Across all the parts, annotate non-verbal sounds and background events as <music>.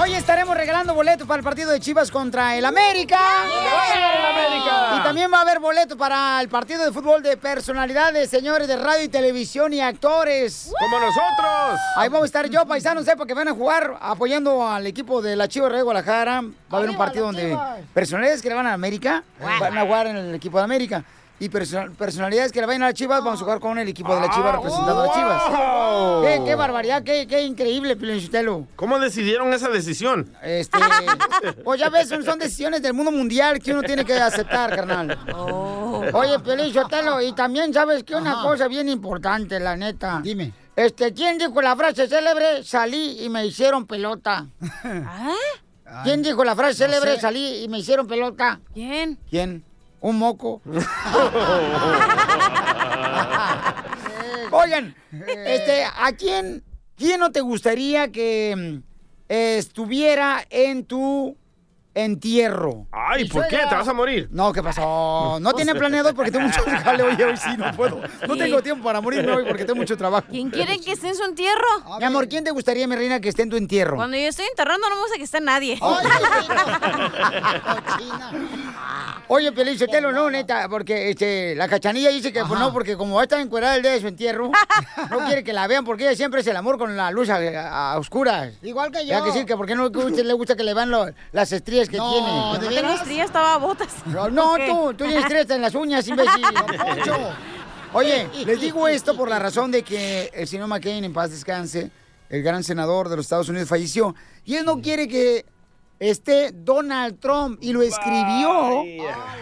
Hoy estaremos regalando boletos para el partido de Chivas contra el América. Y también va a haber boletos para el partido de fútbol de personalidades, señores de radio y televisión y actores. ¡Como nosotros! Ahí vamos a estar yo, paisanos, sepa que van a jugar apoyando al equipo de la Chivas de Guadalajara. Va a haber un partido donde personalidades que le van a América van a jugar en el equipo de América. Y perso- personalidades que le vayan a las Chivas, vamos a jugar con el equipo de la Chivas representando a las Chivas. wow. ¿Qué, qué barbaridad, qué, qué increíble, Pilichotelo. ¿Cómo decidieron esa decisión? Este, <laughs> pues ya ves, son, son decisiones del mundo mundial que uno tiene que aceptar, carnal. Oye, Piolín Sotelo, y también sabes que una cosa bien importante, la neta. Dime. Este, ¿quién dijo la frase célebre? Salí y me hicieron pelota. <laughs> ¿Quién dijo la frase No célebre? sé. Salí y me hicieron pelota. ¿Quién? ¿Quién? Un moco. <laughs> Oigan, este, ¿a quién, quién no te gustaría que mm, estuviera en tu entierro? Ay, ¿por qué? ¿Te vas a morir? No, ¿qué pasó? <laughs> No tiene planeado porque tengo mucho jale hoy, hoy sí, no puedo. No tengo tiempo para morirme hoy porque tengo mucho trabajo. ¿Quién quiere que esté en su entierro? Mi amor, ¿quién te gustaría, mi reina, que esté en tu entierro? Cuando yo estoy enterrando no me gusta que esté nadie. <laughs> Oye, Pelín, Sotelo, no, neta, porque este, la cachanilla dice que pues, no, porque como va a estar encuerada el día de su entierro, <laughs> no quiere que la vean porque ella siempre es el amor con la luz a, a oscuras. Igual que Ya yo. que sí, que porque no que a usted le gusta que le vean lo- las estrías que No, tiene. ¿de No estrías, estaba botas. No, tú, tú tienes estrías en las uñas, imbécil. <laughs> Oye, les digo esto por la <laughs> razón de que el señor McCain, en paz descanse, el gran senador de los Estados Unidos, falleció. Y él no quiere que esté Donald Trump. Y lo escribió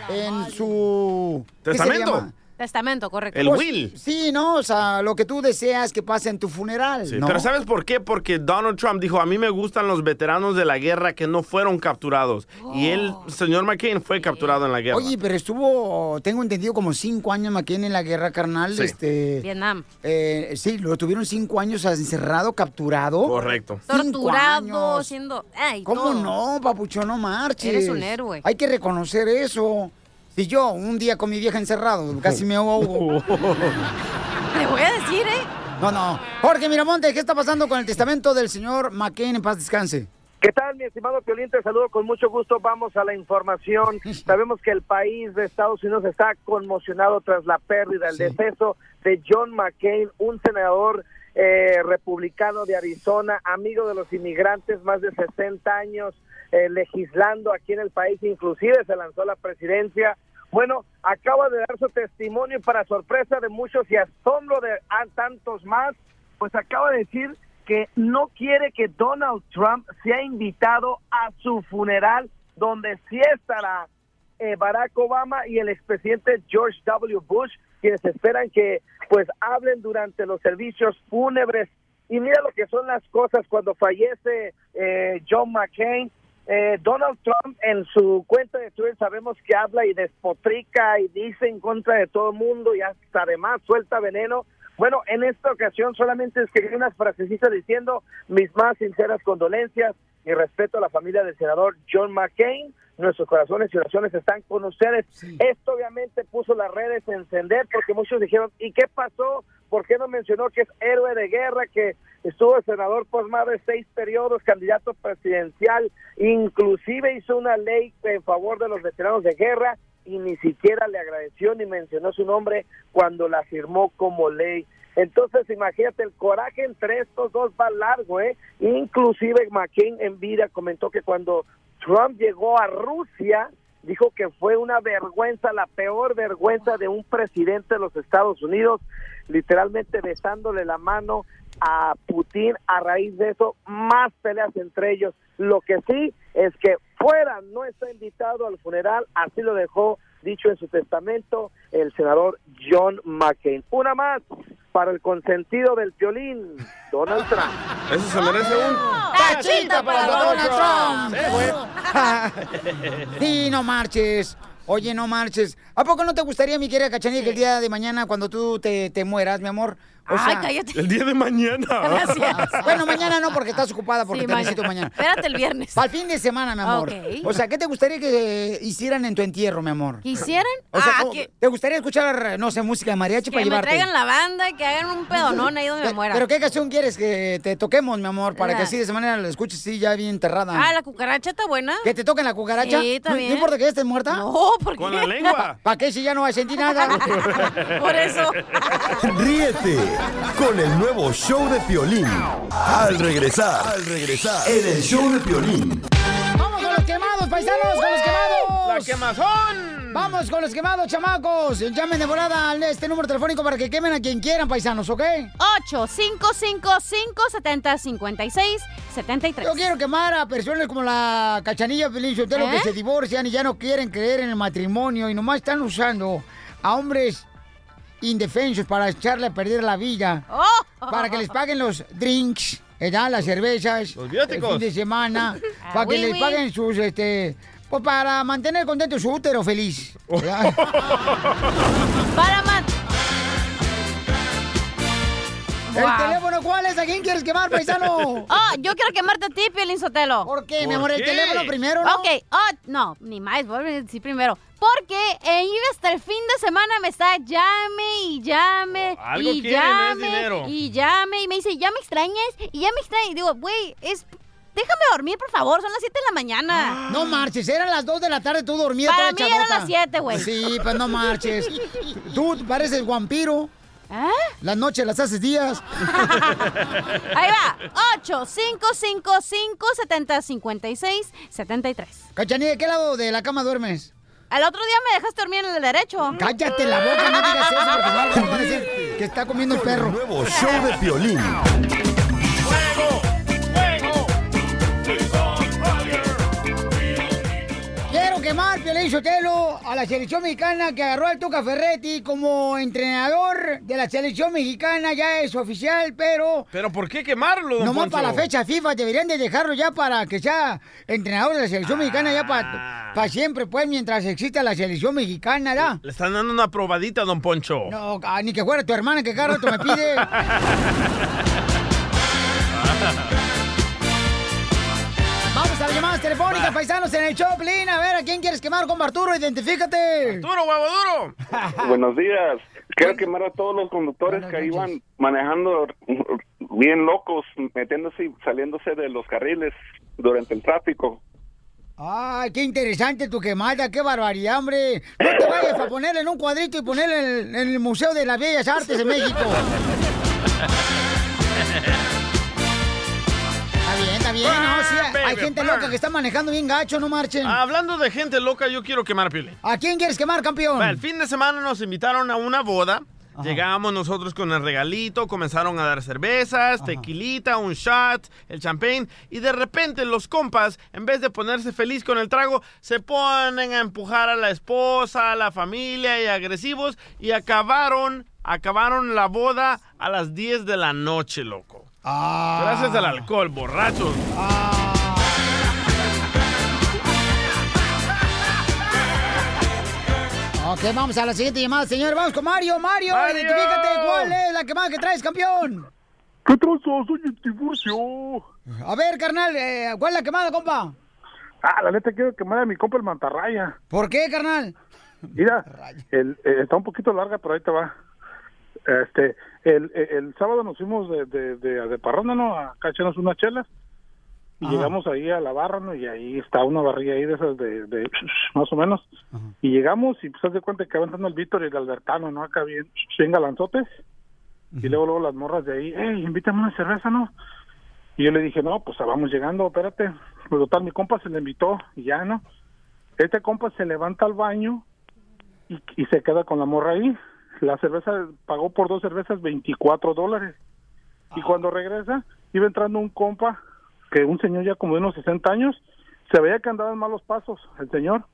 en su... ¿qué se ¿Testamento? Testamento, correcto. El Pues, will. Sí, no, o sea, lo que tú deseas que pase en tu funeral, Sí, ¿no? Pero ¿sabes por qué? Porque Donald Trump dijo, a mí me gustan los veteranos de la guerra que no fueron capturados. Y él, señor McCain, fue capturado en la guerra. Oye, pero estuvo, tengo entendido, como cinco años McCain en la guerra carnal. Sí. Este, Vietnam. eh, sí, lo tuvieron cinco años encerrado, capturado. Correcto. Torturado, siendo... Ay, ¿Cómo todo. no, papucho? No marches. Eres un héroe. Hay que reconocer eso. Si yo un día con mi vieja encerrado, casi me ahogo. <laughs> Le voy a decir, ¿eh? No, no. Jorge Miramonte, ¿qué está pasando con el testamento del señor McCain en paz descanse? ¿Qué tal, mi estimado Piolín? Te saludo con mucho gusto. Vamos a la información. <laughs> Sabemos que el país de Estados Unidos está conmocionado tras la pérdida, el deceso de John McCain, un senador eh, republicano de Arizona, amigo de los inmigrantes, más de 60 años eh, legislando aquí en el país, inclusive se lanzó la presidencia. Bueno, acaba de dar su testimonio y para sorpresa de muchos y asombro de a tantos más, pues acaba de decir que no quiere que Donald Trump sea invitado a su funeral, donde sí estará eh, Barack Obama y el expresidente George W. Bush, quienes esperan que pues hablen durante los servicios fúnebres. Y mira lo que son las cosas cuando fallece eh, John McCain. Eh, Donald Trump en su cuenta de Twitter sabemos que habla y despotrica y dice en contra de todo el mundo y hasta además suelta veneno. Bueno, en esta ocasión solamente escribí unas frasecitas diciendo mis más sinceras condolencias y respeto a la familia del senador John McCain. Nuestros corazones y oraciones están con ustedes. Esto obviamente puso las redes a encender porque muchos dijeron, ¿y qué pasó? ¿Por qué no mencionó que es héroe de guerra, que estuvo senador por más de seis periodos, candidato presidencial, inclusive hizo una ley en favor de los veteranos de guerra y ni siquiera le agradeció ni mencionó su nombre cuando la firmó como ley. Entonces, imagínate, el coraje entre estos dos va largo, ¿eh? Inclusive McCain en vida comentó que cuando Trump llegó a Rusia, dijo que fue una vergüenza, la peor vergüenza de un presidente de los Estados Unidos, literalmente besándole la mano a Putin. A raíz de eso, más peleas entre ellos. Lo que sí es que fuera no está invitado al funeral, así lo dejó dicho en su testamento el senador John McCain. Una más para el consentido del violín, Donald <laughs> Trump. Eso se merece un... ¡Tachita para Donald Trump! <laughs> Sí, no marches. Oye, no marches. ¿A poco no te gustaría, mi querida Cachanilla, que el día de mañana, cuando tú te, te mueras, mi amor, O Ay, cállate. El día de mañana. <laughs> Gracias. Bueno, mañana no, porque estás ocupada, porque Sí, te necesito mañana. mañana. Espérate el viernes. Para el fin de semana, mi amor. Ok. O sea, ¿qué te gustaría que hicieran en tu entierro, mi amor? ¿Quisieran? O sea, ah, ¿cómo- que, ¿te gustaría escuchar, no sé, música de mariachi que para me llevarte? traigan la banda y que hagan un pedonón ahí donde me muera. ¿Pero qué canción quieres que te toquemos, mi amor? Para La- que así de esa manera la escuches sí, ya bien enterrada. Ah, la cucaracha está buena. ¿Que te toquen la cucaracha? Sí, está ¿No- bien. ¿No importa que ya estés muerta? No, ¿por qué? Con la lengua. ¿Para qué si ya no vas a sentir nada? <laughs> Por eso. <laughs> Ríete con el nuevo show de Piolín. Al regresar, al regresar, en el show de Piolín. ¡Vamos con los quemados, paisanos! ¡Con los quemados! ¡La quemazón! Vamos con los quemados, chamacos. Llamen de volada a este número telefónico para que quemen a quien quieran, paisanos, ¿ok? 8-555-7056-73. Yo quiero quemar a personas como la cachanilla Pelín Sotelo que ¿Eh? se divorcian y ya no quieren creer en el matrimonio y nomás están usando a hombres indefensos para echarle a perder la vida. Oh. Para que les paguen los drinks, ¿verdad? Las cervezas. Los viáticos. El fin de semana. Ah, para que oui, les oui. paguen sus, este... Pues para mantener contento su útero feliz. <laughs> Para man. ¿El Wow. teléfono cuál es? ¿A quién quieres quemar, paisano? <laughs> Oh, yo quiero quemarte a ti, Piolín Sotelo. ¿Por qué, mi ¿Por amor? El qué? teléfono primero, ¿no? Ok, oh, no, ni más, voy a decir primero. Porque eh, iba hasta el fin de semana me está llame y llame Oh, algo y es llame dinero. y llame y me dice, ¿ya me extrañas? Y ya me extrañas. Y digo, güey, es... Déjame dormir, por favor, son las 7 de la mañana. No marches, eran las 2 de la tarde, tú dormías Para toda mí eran las siete, güey. Sí, pues no marches. Tú pareces vampiro. ¿Ah? Las noches las haces días. <laughs> Ahí va, 8 5 5 5 70 56 73. Cachanilla, ¿de qué lado de la cama duermes? Al otro día me dejaste dormir en el derecho. Cállate la boca, no digas eso, porque no a decir que está comiendo el perro. nuevo show de Piolín. Quemar, Piolín Sotelo, a la selección mexicana que agarró al Tuca Ferretti como entrenador de la selección mexicana. Ya es oficial, pero ¿Pero por qué quemarlo, don Nomás Poncho? para la fecha FIFA deberían de dejarlo ya para que sea entrenador de la selección mexicana ya Ah. para siempre, pues, mientras exista la selección mexicana, ¿ya? Le están dando una probadita, don Poncho. No, ah, ni que fuera tu hermana que cada rato me pide. <laughs> Telefónicas, paisanos, en el Choplin. A ver, ¿a quién quieres quemar con Arturo? Identifícate. ¡Duro, huevo duro! <laughs> Buenos días. Quiero quemar a todos los conductores Buenas que noches. iban manejando bien locos, metiéndose y saliéndose de los carriles durante el tráfico. Ay, qué interesante tu quemada, qué barbaridad, hombre. No te <laughs> vayas a ponerle en un cuadrito y ponerle en el, en el Museo de las Bellas Artes de México. <laughs> Está bien, está bien, no, hay gente loca que está manejando bien gacho, no marchen. Hablando de gente loca, yo quiero quemar Piolín. ¿A quién quieres quemar, campeón? El fin de semana nos invitaron a una boda. Llegamos nosotros con el regalito, comenzaron a dar cervezas, tequilita, un shot, el champagne, y de repente los compas, en vez de ponerse feliz con el trago, se ponen a empujar a la esposa, a la familia y agresivos, y acabaron, acabaron la boda a las 10 de la noche, loco. Ah. Gracias al alcohol, borrachos. Ok, vamos a la siguiente llamada, señor. Vamos con Mario. Mario, Mario. identifícate cuál es la quemada que traes, campeón. ¿Qué trazo? Soy el divorcio. A ver, carnal, eh, ¿cuál es la quemada, compa? Ah, la neta quiero quemar a mi compa el mantarraya. ¿Por qué, carnal? Mira, el, eh, está un poquito larga, pero ahí te va. Este, el, el, el sábado nos fuimos de, de, de, de parranda, ¿no? A echarnos unas chelas. Y Ajá. llegamos ahí a la barra, ¿no? Y ahí está una barrilla ahí de esas de, de más o menos. Y llegamos y pues haz de cuenta que va entrando el Víctor y el Albertano, ¿no? Acá bien, bien galanzotes. Y luego, luego las morras de ahí, hey, invítame una cerveza, ¿no? Y yo le dije, no, pues vamos llegando, espérate. Pues total, mi compa se le invitó y ya, ¿no? Este compa se levanta al baño y, y se queda con la morra ahí. La cerveza, pagó por dos cervezas 24 dólares. Y cuando regresa, iba entrando un compa, que un señor ya como de unos 60 años, se veía que andaba en malos pasos, el señor.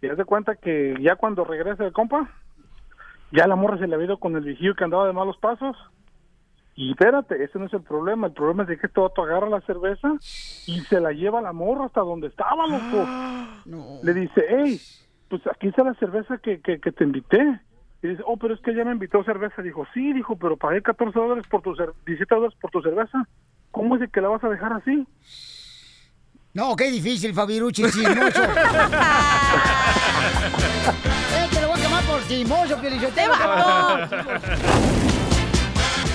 Y haz de cuenta que ya cuando regresa el compa, ya la morra se le había ido con el vigío que andaba de malos pasos. Y espérate, ese no es el problema. El problema es de que este vato agarra la cerveza y se la lleva a la morra hasta donde estaba, loco. <gasps> Le dice, hey, pues aquí está la cerveza que, que, que te invité. Y dice, oh, pero es que ya me invitó cerveza. Dijo, sí, dijo, pero pagué 14 dólares por tu cer 17 dólares por tu cerveza. ¿Cómo es de que la vas a dejar así? No, qué difícil, Fabiruchi, chismoso. <laughs> eh, te lo voy a quemar por chismoso, Pielichotelo.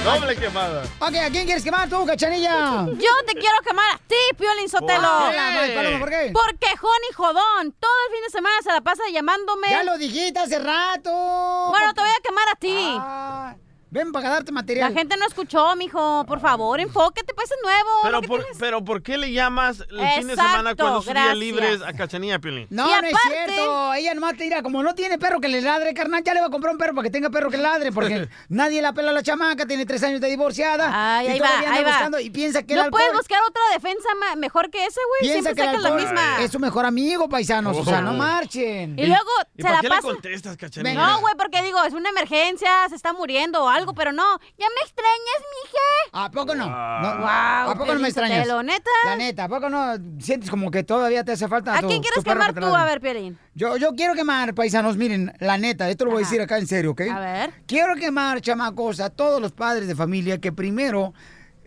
Doble quemada. Ok, ¿a quién quieres quemar tú, cachanilla? Yo te quiero quemar a ti, Piolín Sotelo. ¿Por qué? Ay, Paloma, ¿por qué? Por quejón y jodón. Todo el fin de semana se la pasa llamándome. Ya lo dijiste hace rato. Bueno, te voy a quemar a ti. Ah, ven para darte material. La gente no escuchó, mijo. Por favor, enfóquete, pues es nuevo. Pero por, tienes. pero ¿por qué le llamas el fin de semana cuando sus días libres a Cachanilla, Piolín? No, Y no es cierto. Ella nomás te dirá, como no tiene perro que le ladre, carnal, ya le va a comprar un perro para que tenga perro que ladre, porque <laughs> nadie la pela a la chamaca, tiene tres años de divorciada. Ay, y ahí todavía va, anda ahí va. buscando y piensa que el No puedes alcohol- buscar otra defensa mejor que ese, güey. Piensa Siempre que el la misma. es su mejor amigo, paisanos. O sea, no Oh. marchen. Y luego ¿Y se para la qué pasa. le contestas, Cachanilla? No, güey, porque digo, es una emergencia, se está muriendo o algo, pero no. Ya me extrañas, mije. ¿A poco no? Wow. No, Wow, ¿A poco no me extrañas? Sotelo, ¿neta? La neta, ¿a poco no sientes como que todavía te hace falta ¿A tu- quién quieres quemar que tú? A ver, Piolín. Yo, yo quiero quemar, paisanos, miren, la neta, esto lo voy a decir acá en serio, ¿ok? A ver. Quiero quemar, chamacos, a todos los padres de familia que primero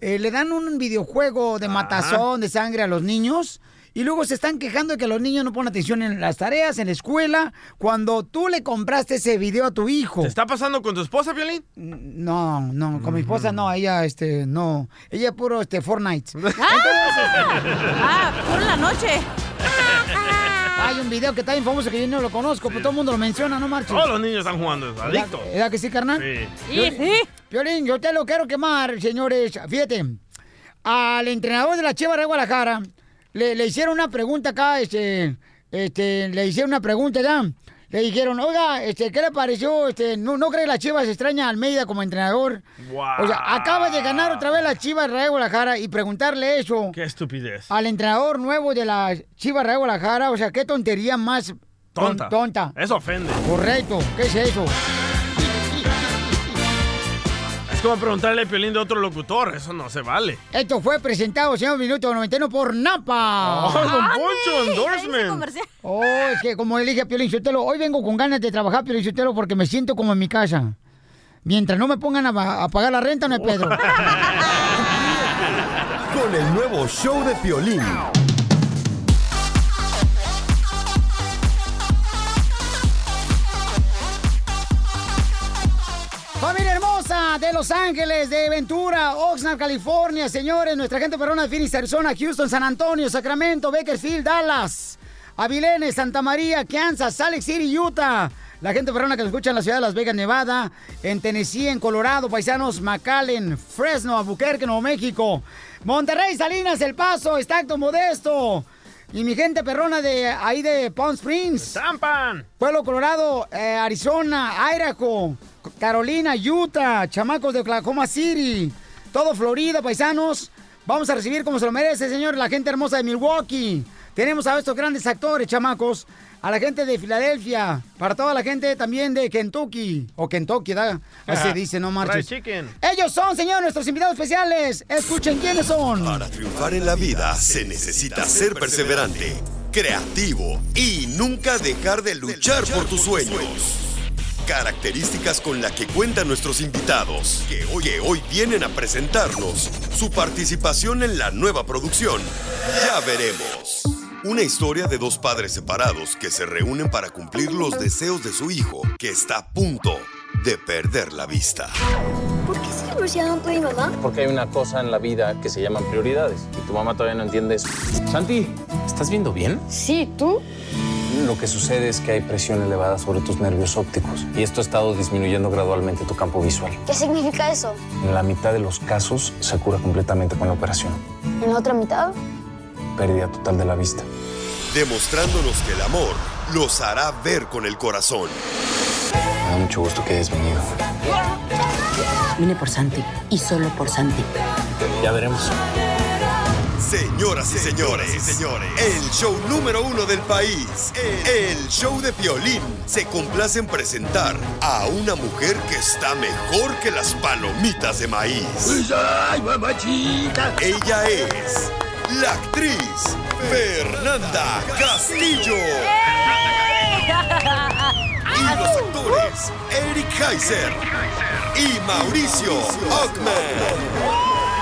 eh, le dan un videojuego de matazón de sangre a los niños y luego se están quejando de que los niños no ponen atención en las tareas, en la escuela, cuando tú le compraste ese video a tu hijo. ¿Te está pasando con tu esposa, Piolín? No, no, con mi esposa no, ella, este, no. Ella es puro, este, Fortnite. <laughs> Ah, puro en la noche. <laughs> Hay un video que está bien famoso que yo no lo conozco, pero todo el mundo lo menciona, no marches. Todos los niños están jugando eso, adictos. ¿Verdad que sí, carnal? Sí. Sí, sí. Piolín, yo te lo quiero quemar, señores. Fíjate, al entrenador de la Chivas de Guadalajara le, le hicieron una pregunta acá, este, este, le hicieron una pregunta ya. Le dijeron, oiga, este, ¿qué le pareció? Este, ¿no, ¿No cree que la Chivas extraña a Almeida como entrenador? Wow. O sea, acaba de ganar otra vez la Chivas de Guadalajara y preguntarle eso Qué estupidez. al entrenador nuevo de la Chivas de Guadalajara. O sea, qué tontería más ton- Tonta. tonta. Eso ofende. Correcto, ¿qué es eso? Es como preguntarle a Piolín de otro locutor. Eso no se vale. Esto fue presentado, señor Minuto 91 por Napa. Oh, don Ándale, Poncho, endorsement. Oh, es que como le dije a Piolín Sotelo, hoy vengo con ganas de trabajar, Piolín Sotelo, porque me siento como en mi casa. Mientras no me pongan a, a pagar la renta, no hay Pedro. <laughs> Con el nuevo show de Piolín. Familia hermosa de Los Ángeles, de Ventura, Oxnard, California, señores, nuestra gente perrona de Phoenix, Arizona, Houston, San Antonio, Sacramento, Bakersfield, Dallas, Avilene, Santa María, Kansas, Salt City, Utah. La gente perrona que nos escucha en la ciudad de Las Vegas, Nevada, en Tennessee, en Colorado, paisanos, McAllen, Fresno, Albuquerque, Nuevo México, Monterrey, Salinas, El Paso, Estacto, Modesto. Y mi gente perrona de ahí de Palm Springs. ¡Tampan! Pueblo Colorado, eh, Arizona, Idaho, Carolina, Utah, chamacos de Oklahoma City, todo Florida, paisanos. Vamos a recibir como se lo merece, señor, la gente hermosa de Milwaukee. Tenemos a estos grandes actores, chamacos. A la gente de Filadelfia, para toda la gente también de Kentucky, o Kentucky, ¿da? Así se dice, no marches. chicken. Ellos son, señor, nuestros invitados especiales. Escuchen quiénes son. Para triunfar en la vida se necesita ser perseverante, creativo y nunca dejar de luchar por tus sueños. Características con las que cuentan nuestros invitados, que hoy, que hoy vienen a presentarnos su participación en la nueva producción. Ya veremos. Una historia de dos padres separados que se reúnen para cumplir los deseos de su hijo, que está a punto de perder la vista. ¿Por qué se divorciaron tú y mamá? Porque hay una cosa en la vida que se llaman prioridades y tu mamá todavía no entiende eso. Santi, ¿estás viendo bien? Sí, ¿tú? Lo que sucede es que hay presión elevada sobre tus nervios ópticos y esto ha estado disminuyendo gradualmente tu campo visual. ¿Qué significa eso? En la mitad de los casos se cura completamente con la operación. ¿En la otra mitad? Pérdida total de la vista. Demostrándonos que el amor los hará ver con el corazón. Me da mucho gusto que hayas venido. Vine por Santi y solo por Santi. Ya veremos. Señoras y señores, señores, el show número uno del país, el show de Piolín, se complace en presentar a una mujer que está mejor que las palomitas de maíz. Ella es la actriz Fernanda Castillo. Y Y los actores Eric Heiser y Mauricio Ockman.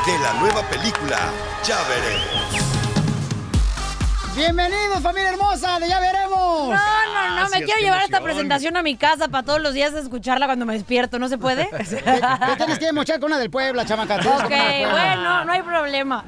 De la nueva película Ya veremos. Bienvenidos, familia hermosa, de Ya Veremos. No, no, no, me quiero llevar esta presentación a mi casa para todos los días escucharla cuando me despierto, ¿no se puede? Te, <laughs> te tienes que mochar con una del Puebla, chamaca. Ok, una. bueno, no hay problema.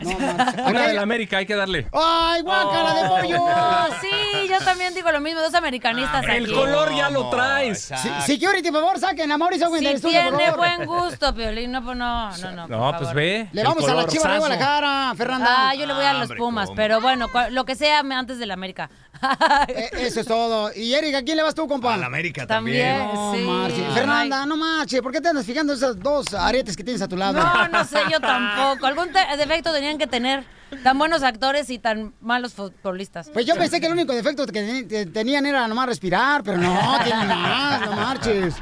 Una de la América, hay que darle. ¡Ay, guácala de pollo! <laughs> Oh, sí, yo también digo lo mismo, dos americanistas El aquí. color ya lo traes. Sí, Security, por favor, saquen a Mauricio Ockman Si del estudio, por tiene favor. buen gusto, Piolín, no, pues no, no, no. por No, pues favor. ve. Le el vamos a la chiva de sazo. Guadalajara, Fernanda. Ah, yo le voy a los Pumas, pero bueno, lo que sea me- antes de la América. <laughs> Eh, Eso es todo. Y Erika, ¿a quién le vas tú, compa? A la América También, también. No, sí. Fernanda, no marche. ¿Por qué te andas fijando esos dos aretes que tienes a tu lado? No, no sé, yo tampoco. Algún defecto tenían que tener. Tan buenos actores y tan malos futbolistas. Pues yo pensé que el único defecto que tenían era nomás respirar, pero no, tienen más, no marches.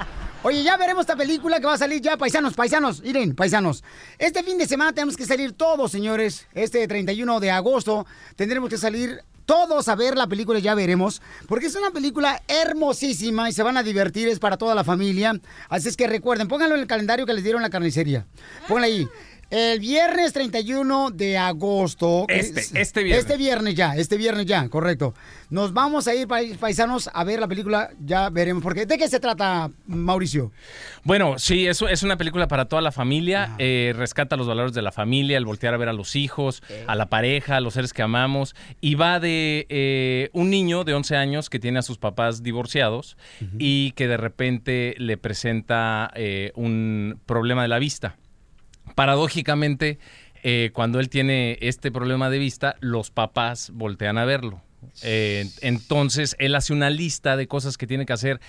Oye, ya veremos esta película que va a salir ya, paisanos, paisanos, miren, paisanos. Este fin de semana tenemos que salir todos, señores. Este 31 de agosto tendremos que salir todos a ver la película, ya veremos, porque es una película hermosísima y se van a divertir, es para toda la familia. Así es que recuerden, pónganlo en el calendario que les dieron la carnicería. Pónganlo ahí. El viernes 31 de agosto. Este, es- este viernes. Este viernes ya, este viernes ya, correcto. Nos vamos a ir, pais- paisanos, a ver la película, ya veremos. Porque, ¿De qué se trata, Mauricio? Bueno, sí, es, es una película para toda la familia. eh, rescata los valores de la familia, el voltear a ver a los hijos, a la pareja, a los seres que amamos. Y va de eh, un niño de 11 años que tiene a sus papás divorciados y que de repente le presenta eh, un problema de la vista. Paradójicamente, eh, cuando él tiene este problema de vista, los papás voltean a verlo. Eh, entonces, él hace una lista de cosas que tiene que hacer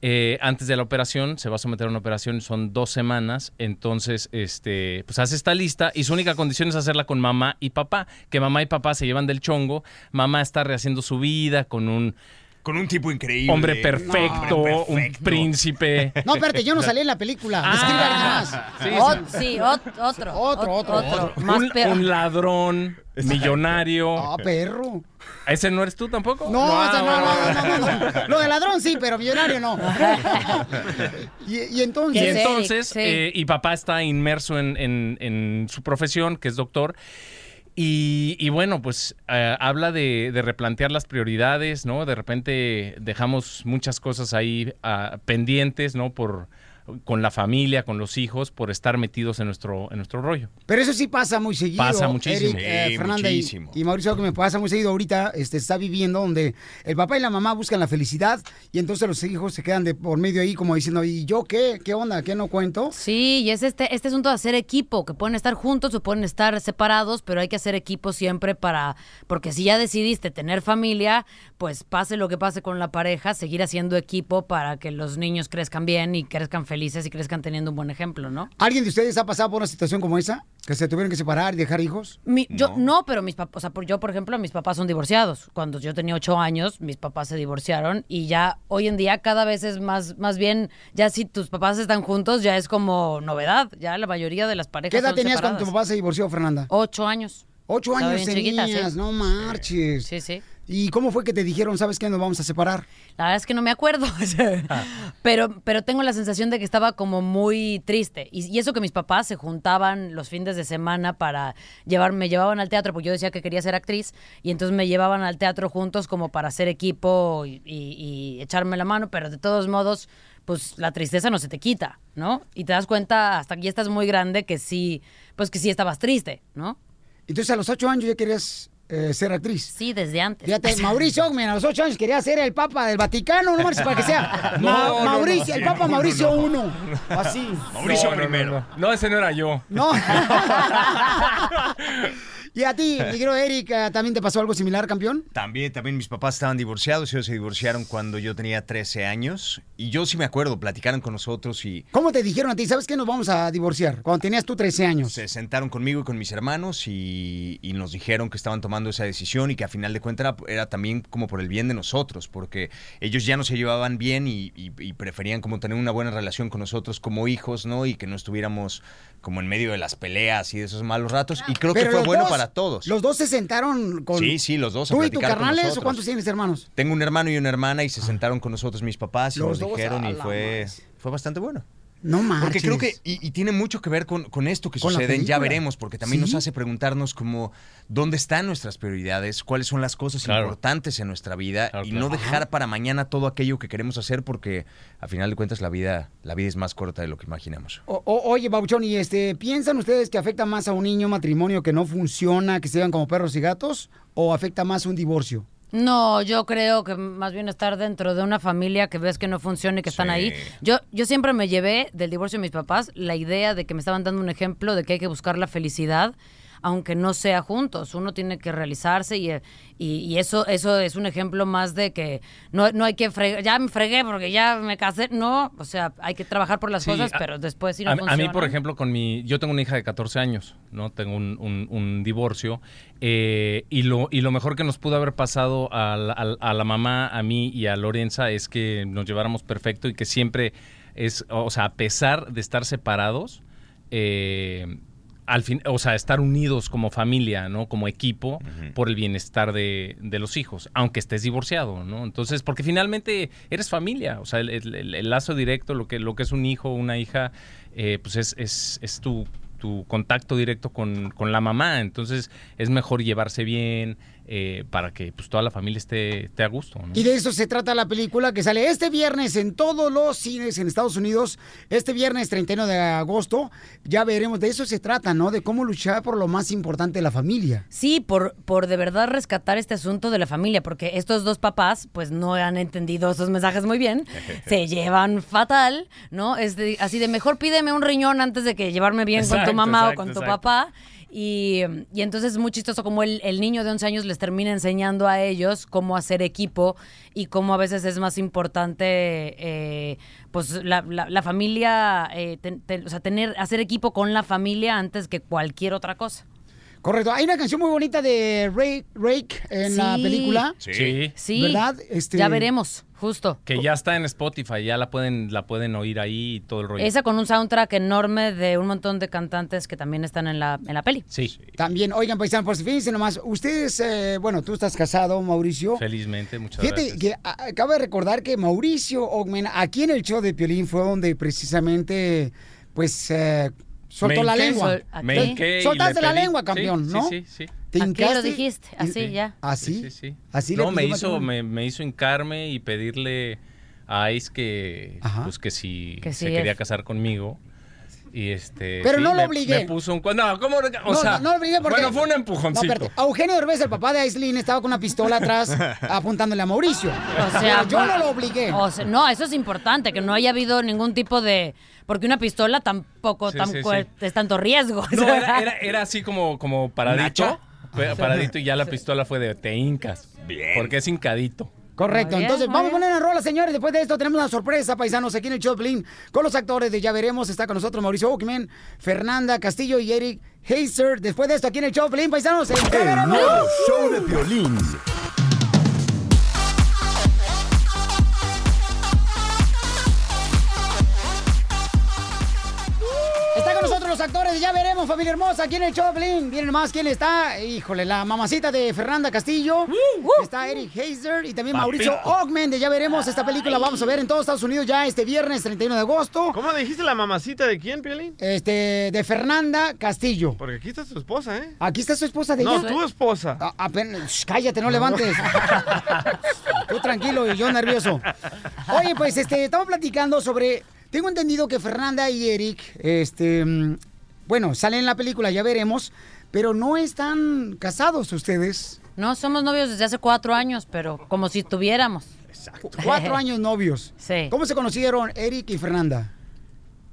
eh, antes de la operación. Se va a someter a una operación, son dos semanas. Entonces, este, pues hace esta lista y su única condición es hacerla con mamá y papá. Que mamá y papá se llevan del chongo. Mamá está rehaciendo su vida con un Con un tipo increíble. hombre perfecto, Hombre un perfecto. príncipe. No, espérate, yo no salí en la película. Ah. Escribe alguien más. Sí, Ot- sí, ot- otro. Otro, ot- otro. Más un, ladrón, millonario. Ah, perro. ¿Ese no eres tú tampoco? No, o sea, no, no, no, no, no. Lo de ladrón sí, pero millonario no. <laughs> y, y entonces. Y entonces, Sí. eh, y papá está inmerso en, en- en su profesión, que es doctor. Y, y bueno, pues eh, habla de, replantear las prioridades, ¿no? De repente dejamos muchas cosas ahí ah, pendientes, ¿no? Por, con la familia, con los hijos, por estar metidos en nuestro, en nuestro rollo. Pero eso sí pasa muy seguido. Pasa muchísimo. Eric, eh, Sí, y-. Y, Mauricio, que me pasa muy seguido ahorita, este, está viviendo donde el papá y la mamá buscan la felicidad y entonces los hijos se quedan de por medio ahí como diciendo, ¿y yo qué? ¿Qué onda? ¿Qué no cuento? Sí, y es este, este asunto de hacer equipo, que pueden estar juntos o pueden estar separados, pero hay que hacer equipo siempre para, porque si ya decidiste tener familia, pues pase lo que pase con la pareja, seguir haciendo equipo para que los niños crezcan bien y crezcan felices y crezcan teniendo un buen ejemplo, ¿no? ¿Alguien de ustedes ha pasado por una situación como esa? ¿Que se tuvieron que separar y dejar hijos? Mi- Yo no, pero mis papás, o sea, por, yo, por ejemplo, mis papás son divorciados. Cuando yo tenía ocho años, mis papás se divorciaron y ya hoy en día cada vez es más, más bien, ya si tus papás están juntos, ya es como novedad. Ya la mayoría de las parejas ¿Qué edad son tenías cuando tu papá se divorció, Fernanda? Ocho años. Ocho Estaba años chiquita, sí. no marches. Sí, sí. ¿Y cómo fue que te dijeron, sabes qué, nos vamos a separar? La verdad es que no me acuerdo, <laughs> pero, pero tengo la sensación de que estaba como muy triste. Y, y eso que mis papás se juntaban los fines de semana para llevar, me llevaban al teatro, porque yo decía que quería ser actriz, y entonces me llevaban al teatro juntos como para hacer equipo y, y- y echarme la mano, pero de todos modos, pues la tristeza no se te quita, ¿no? Y te das cuenta hasta que ya estás muy grande que sí, pues que sí estabas triste, ¿no? Entonces a los ocho años ya querías eh, ser actriz. Sí, desde antes. Fíjate, Mauricio <laughs> Ockman a los ocho años quería ser el Papa del Vaticano, no marches para que sea. <laughs> No, Ma- no, no, Mauricio, el Papa no, Mauricio no. uno. <laughs> Así. Mauricio No, no, primero. No, no. No, ese no era yo. No. Y a ti, mi <laughs> querido Eric, eh, ¿también te pasó algo similar, campeón? También, también mis papás estaban divorciados, ellos se divorciaron cuando yo tenía 13 años y yo sí me acuerdo, platicaron con nosotros y ¿Cómo te dijeron a ti? ¿Sabes qué nos vamos a divorciar? Cuando tenías tú 13 años. se sentaron conmigo y con mis hermanos y, y nos dijeron que estaban tomando esa decisión y que a final de cuentas era, era también como por el bien de nosotros, porque ellos ya no se llevaban bien y, y- y preferían como tener una buena relación con nosotros como hijos, ¿no? Y que no estuviéramos como en medio de las peleas y de esos malos ratos. Y creo que fue bueno dos- para todos. ¿Los dos se sentaron con... Sí, sí, los dos a ¿Tú y tu carnales o cuántos tienes hermanos? Tengo un hermano y una hermana y se sentaron con nosotros mis papás y Los nos dijeron y fue, más. fue bastante bueno. No marches. Porque creo que, y, y tiene mucho que ver con, con esto que Con sucede Ya. Veremos, porque también ¿Sí? nos hace preguntarnos como dónde están nuestras prioridades, cuáles son las cosas Claro. importantes en nuestra vida y no dejar para mañana todo aquello que queremos hacer porque a final de cuentas la vida, la vida es más corta de lo que imaginamos. O- o- oye, Bauchón, ¿y este, piensan ustedes que afecta más a un niño un matrimonio que no funciona, que se llevan como perros y gatos, o afecta más un divorcio? No, yo creo que más bien estar dentro de una familia que ves que no funciona y que están ahí. Yo, yo siempre me llevé del divorcio de mis papás la idea de que me estaban dando un ejemplo de que hay que buscar la felicidad aunque no sea juntos, uno tiene que realizarse y, y, y eso eso es un ejemplo más de que no, no hay que fregar, ya me fregué porque ya me casé, no, o sea, hay que trabajar por las Sí, cosas, a- pero después si no a, a mí, funciona. por ejemplo, con mi. Yo tengo una hija de 14 años, ¿no? Tengo un, un- un divorcio. eh, y, lo, y lo mejor que nos pudo haber pasado a la, a la- a la mamá, a mí y a Lorenza es que nos lleváramos perfecto y que siempre es. O sea, a pesar de estar separados. eh, al fin, o sea, estar unidos como familia, ¿no? Como equipo, por el bienestar de, de los hijos, aunque estés divorciado, ¿no? Entonces, porque finalmente eres familia, o sea, el, el- el lazo directo, lo que, lo que es un hijo, una hija, eh, pues es, es, es tu, tu contacto directo con, con la mamá, entonces es mejor llevarse bien eh, para que pues toda la familia esté, esté a gusto, ¿no? Y de eso se trata la película que sale este viernes en todos los cines en Estados Unidos. Este viernes 31 de agosto. Ya veremos, de eso se trata, ¿no? De cómo luchar por lo más importante de la familia. Sí, por, por de verdad rescatar este asunto de la familia, porque estos dos papás, pues no han entendido esos mensajes muy bien, <laughs> se llevan fatal, ¿no? Es de- así de mejor pídeme un riñón antes de que llevarme bien con tu mamá exacto, o con tu exacto. papá. Y, y entonces es muy chistoso como el, niño de 11 años les termina enseñando a ellos cómo hacer equipo y cómo a veces es más importante eh, pues la, la- la familia, eh, ten- ten- o sea, tener, hacer equipo con la familia antes que cualquier otra cosa. Correcto. Hay una canción muy bonita de Rake, Rake en la película. Sí. Sí. ¿Verdad? Este- Ya veremos, justo. Que ya está en Spotify, ya la pueden, la pueden oír ahí y todo el rollo. Esa con un soundtrack enorme de un montón de cantantes que también están en la, en la peli. Sí. También, oigan, paisanos, pues fíjense nomás, ustedes, eh, bueno, tú estás casado, Mauricio. Felizmente, muchas Fíjate gracias. que a- acabo de recordar que Mauricio Ogmen, aquí en el show de Piolín fue donde precisamente, pues, eh, soltó la lengua. me Te- Soltaste la lengua, sí, campeón, sí, ¿no? sí, sí. Te Aquí lo dijiste, así ya. ¿Así? Sí, sí. Así no, me hizo, me, me hizo hincarme y pedirle a Ice que, pues que si Que se sí quería casar conmigo. Y este. Pero sí, no lo me- obligué. Me puso un. No, ¿cómo? O no, sea, no, no lo obligué porque... Bueno, fue un No, empujoncito. Eugenio Derbez, el papá de Aislinn, estaba con una pistola atrás <laughs> apuntándole a Mauricio. O sea, Pero yo no lo obligué. O sea, no, eso es importante, que no haya habido ningún tipo de... Porque una pistola tampoco Sí, tan sí, es tanto riesgo. No, era, era, era así como, como paradito. Paradito y ya la pistola fue de te hincas. Bien. Porque es hincadito. Correcto, bien, entonces vamos a poner en rola, señores. Después de esto tenemos una sorpresa, paisanos, aquí en el Choplin con los actores de Ya Veremos. Está con nosotros Mauricio Ockman, Fernanda Castillo y Eric Heiser. Después de esto, aquí en el Choplin, paisanos, El Veremos. nuevo show de violín. Ya Veremos, familia hermosa, aquí en el Choplin. Vienen más, ¿quién está? Híjole, la mamacita de Fernanda Castillo. Está Eric Heiser y también Mauricio Papito. Ockman de Ya Veremos. Esta película la vamos a ver en todos Estados Unidos ya este viernes 31 de agosto. ¿Cómo dijiste la mamacita de quién, Piolín? Este, de Fernanda Castillo. Porque aquí está tu esposa, ¿eh? Aquí está su esposa de No, ella. tu esposa. A- apenas- shh, cállate, no levantes. <laughs> Tú tranquilo y yo nervioso. Oye, pues este, estamos platicando sobre. Tengo entendido que Fernanda y Eric, este, bueno, salen en la película, ya veremos, pero no están casados ustedes. No, somos novios desde hace cuatro años, pero como si tuviéramos. Cuatro <laughs> años novios. Sí. ¿Cómo se conocieron Eric y Fernanda?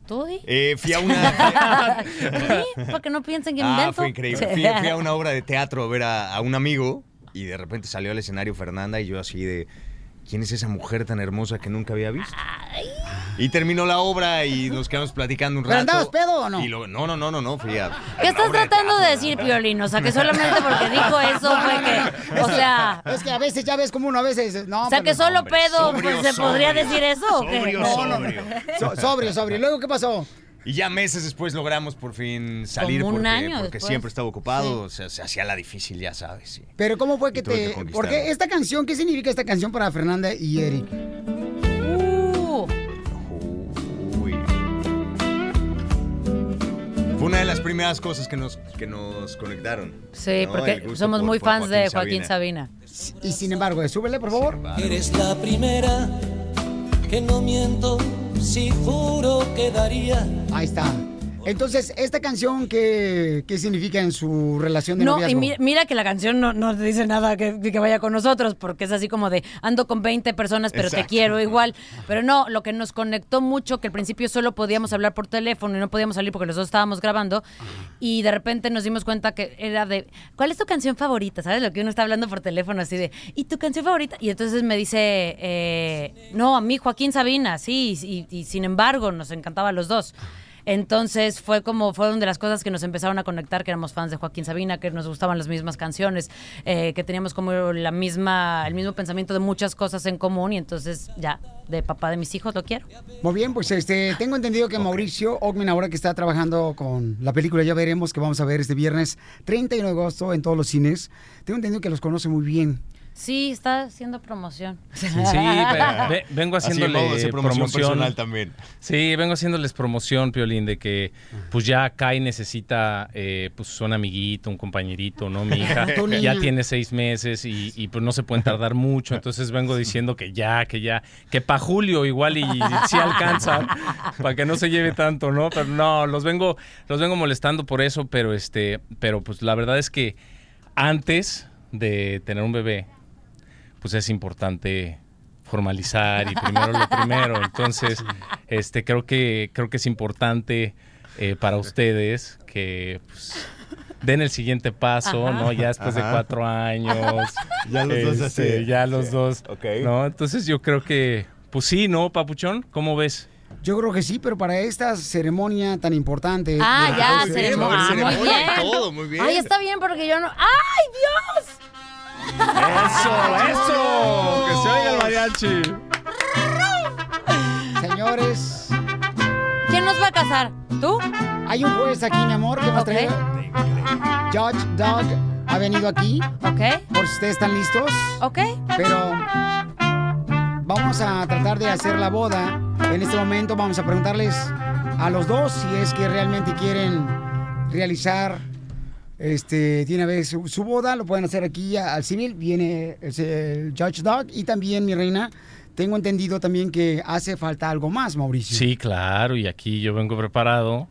¿Tú, di? Eh, fui a <laughs> una... Sí, para que no piensen que me Ah, invento. fue increíble. Fui, fui a una obra de teatro a ver a, a un amigo y de repente salió al escenario Fernanda y yo así de... ¿Quién es esa mujer tan hermosa que nunca había visto? Y terminó la obra y nos quedamos platicando un ¿Pero rato. andabas pedo o no? Y no, no, no, no, no, fui a... ¿Qué estás tratando de decir, Piolín? O sea, que solamente porque dijo <laughs> eso fue que... O sea... Es que a veces ya ves como uno a veces. No, O sea, pero- que solo hombre, pedo, sobrio, pues, ¿se podría sobrio. decir eso o qué? No, no, no. So- sobrio, sobrio. ¿Luego qué pasó? Y ya meses después logramos por fin salir Como un porque, año porque siempre estaba ocupado, Sí. o sea, se hacía la difícil, ya sabes. sí. Pero ¿cómo fue que te... Porque esta canción, ¿qué significa esta canción para Fernanda y Eric? Fue una de las primeras cosas que nos, que nos conectaron. sí, ¿no? porque somos por- muy por fans de Joaquín Sabina. Y sin embargo, súbele, por favor. Eres la primera que no miento si juro que daría. Ahí está. Entonces, ¿esta canción qué, qué significa en su relación de No, noviazgo? y mira, mira que la canción no, no te dice nada que, que vaya con nosotros, porque es así como de ando con 20 personas, pero te quiero igual. Pero no, lo que nos conectó mucho, que al principio solo podíamos hablar por teléfono y no podíamos salir porque los dos estábamos grabando, y de repente nos dimos cuenta que era de, ¿cuál es tu canción favorita? ¿Sabes? Lo que uno está hablando por teléfono, así de, ¿y tu canción favorita? Y entonces me dice, eh, no, a mí Joaquín Sabina, sí, y, y sin embargo nos encantaba a los dos. Entonces fue como, fueron de las cosas que nos empezaron a conectar, que éramos fans de Joaquín Sabina, que nos gustaban las mismas canciones, eh, que teníamos como la misma, el mismo pensamiento de muchas cosas en común y entonces ya, de papá de mis hijos lo quiero. Muy bien, pues este, tengo entendido que Mauricio Ogmen, ahora que está trabajando con la película, ya veremos que vamos a ver este viernes 31 de agosto en todos los cines. Tengo entendido que los conoce muy bien. Sí, está haciendo promoción. <laughs> Sí, ve- ve- vengo Así, haciéndole promoción promoción, personal también. Sí, vengo haciéndoles promoción, Piolín, de que pues ya Kai necesita eh, pues un amiguito, un compañerito, ¿no? Mi hija <laughs> ya tiene seis meses y, y, pues no se pueden tardar mucho, entonces vengo diciendo que ya, que ya, que para julio igual y, sí alcanza, <laughs> para que no se lleve tanto, ¿no? Pero no, los vengo, los vengo molestando por eso, pero este, pero pues la verdad es que antes de tener un bebé, pues es importante formalizar y primero lo primero. <laughs> Entonces, este creo que creo que es importante eh, para ustedes que pues, den el siguiente paso, Ajá. ¿no? Ya después de cuatro años. <laughs> Ya los dos este, así. Ya los Sí. dos. ¿no? Entonces yo creo que, pues sí, ¿no, Papuchón? ¿Cómo ves? Yo creo que sí, pero para esta ceremonia tan importante. Ah, ya, ceremonia. Ah, muy bien. todo, muy bien. Ay, está bien porque yo no. ¡Ay, Dios! ¡Eso, eso! ¡Que se oiga el mariachi! Señores. ¿Quién nos va a casar? ¿Tú? Hay un juez aquí, mi amor, que nos Ok. trae. Judge Doug ha venido aquí. Ok. Por si ustedes están listos. Ok. Pero vamos a tratar de hacer la boda. En este momento vamos a preguntarles a los dos si es que realmente quieren realizar este, de una vez su, su boda. Lo pueden hacer aquí a- al civil. Viene el, el Judge Doug y también, mi reina, tengo entendido también que hace falta algo más, Mauricio. Sí, claro, y aquí yo vengo preparado.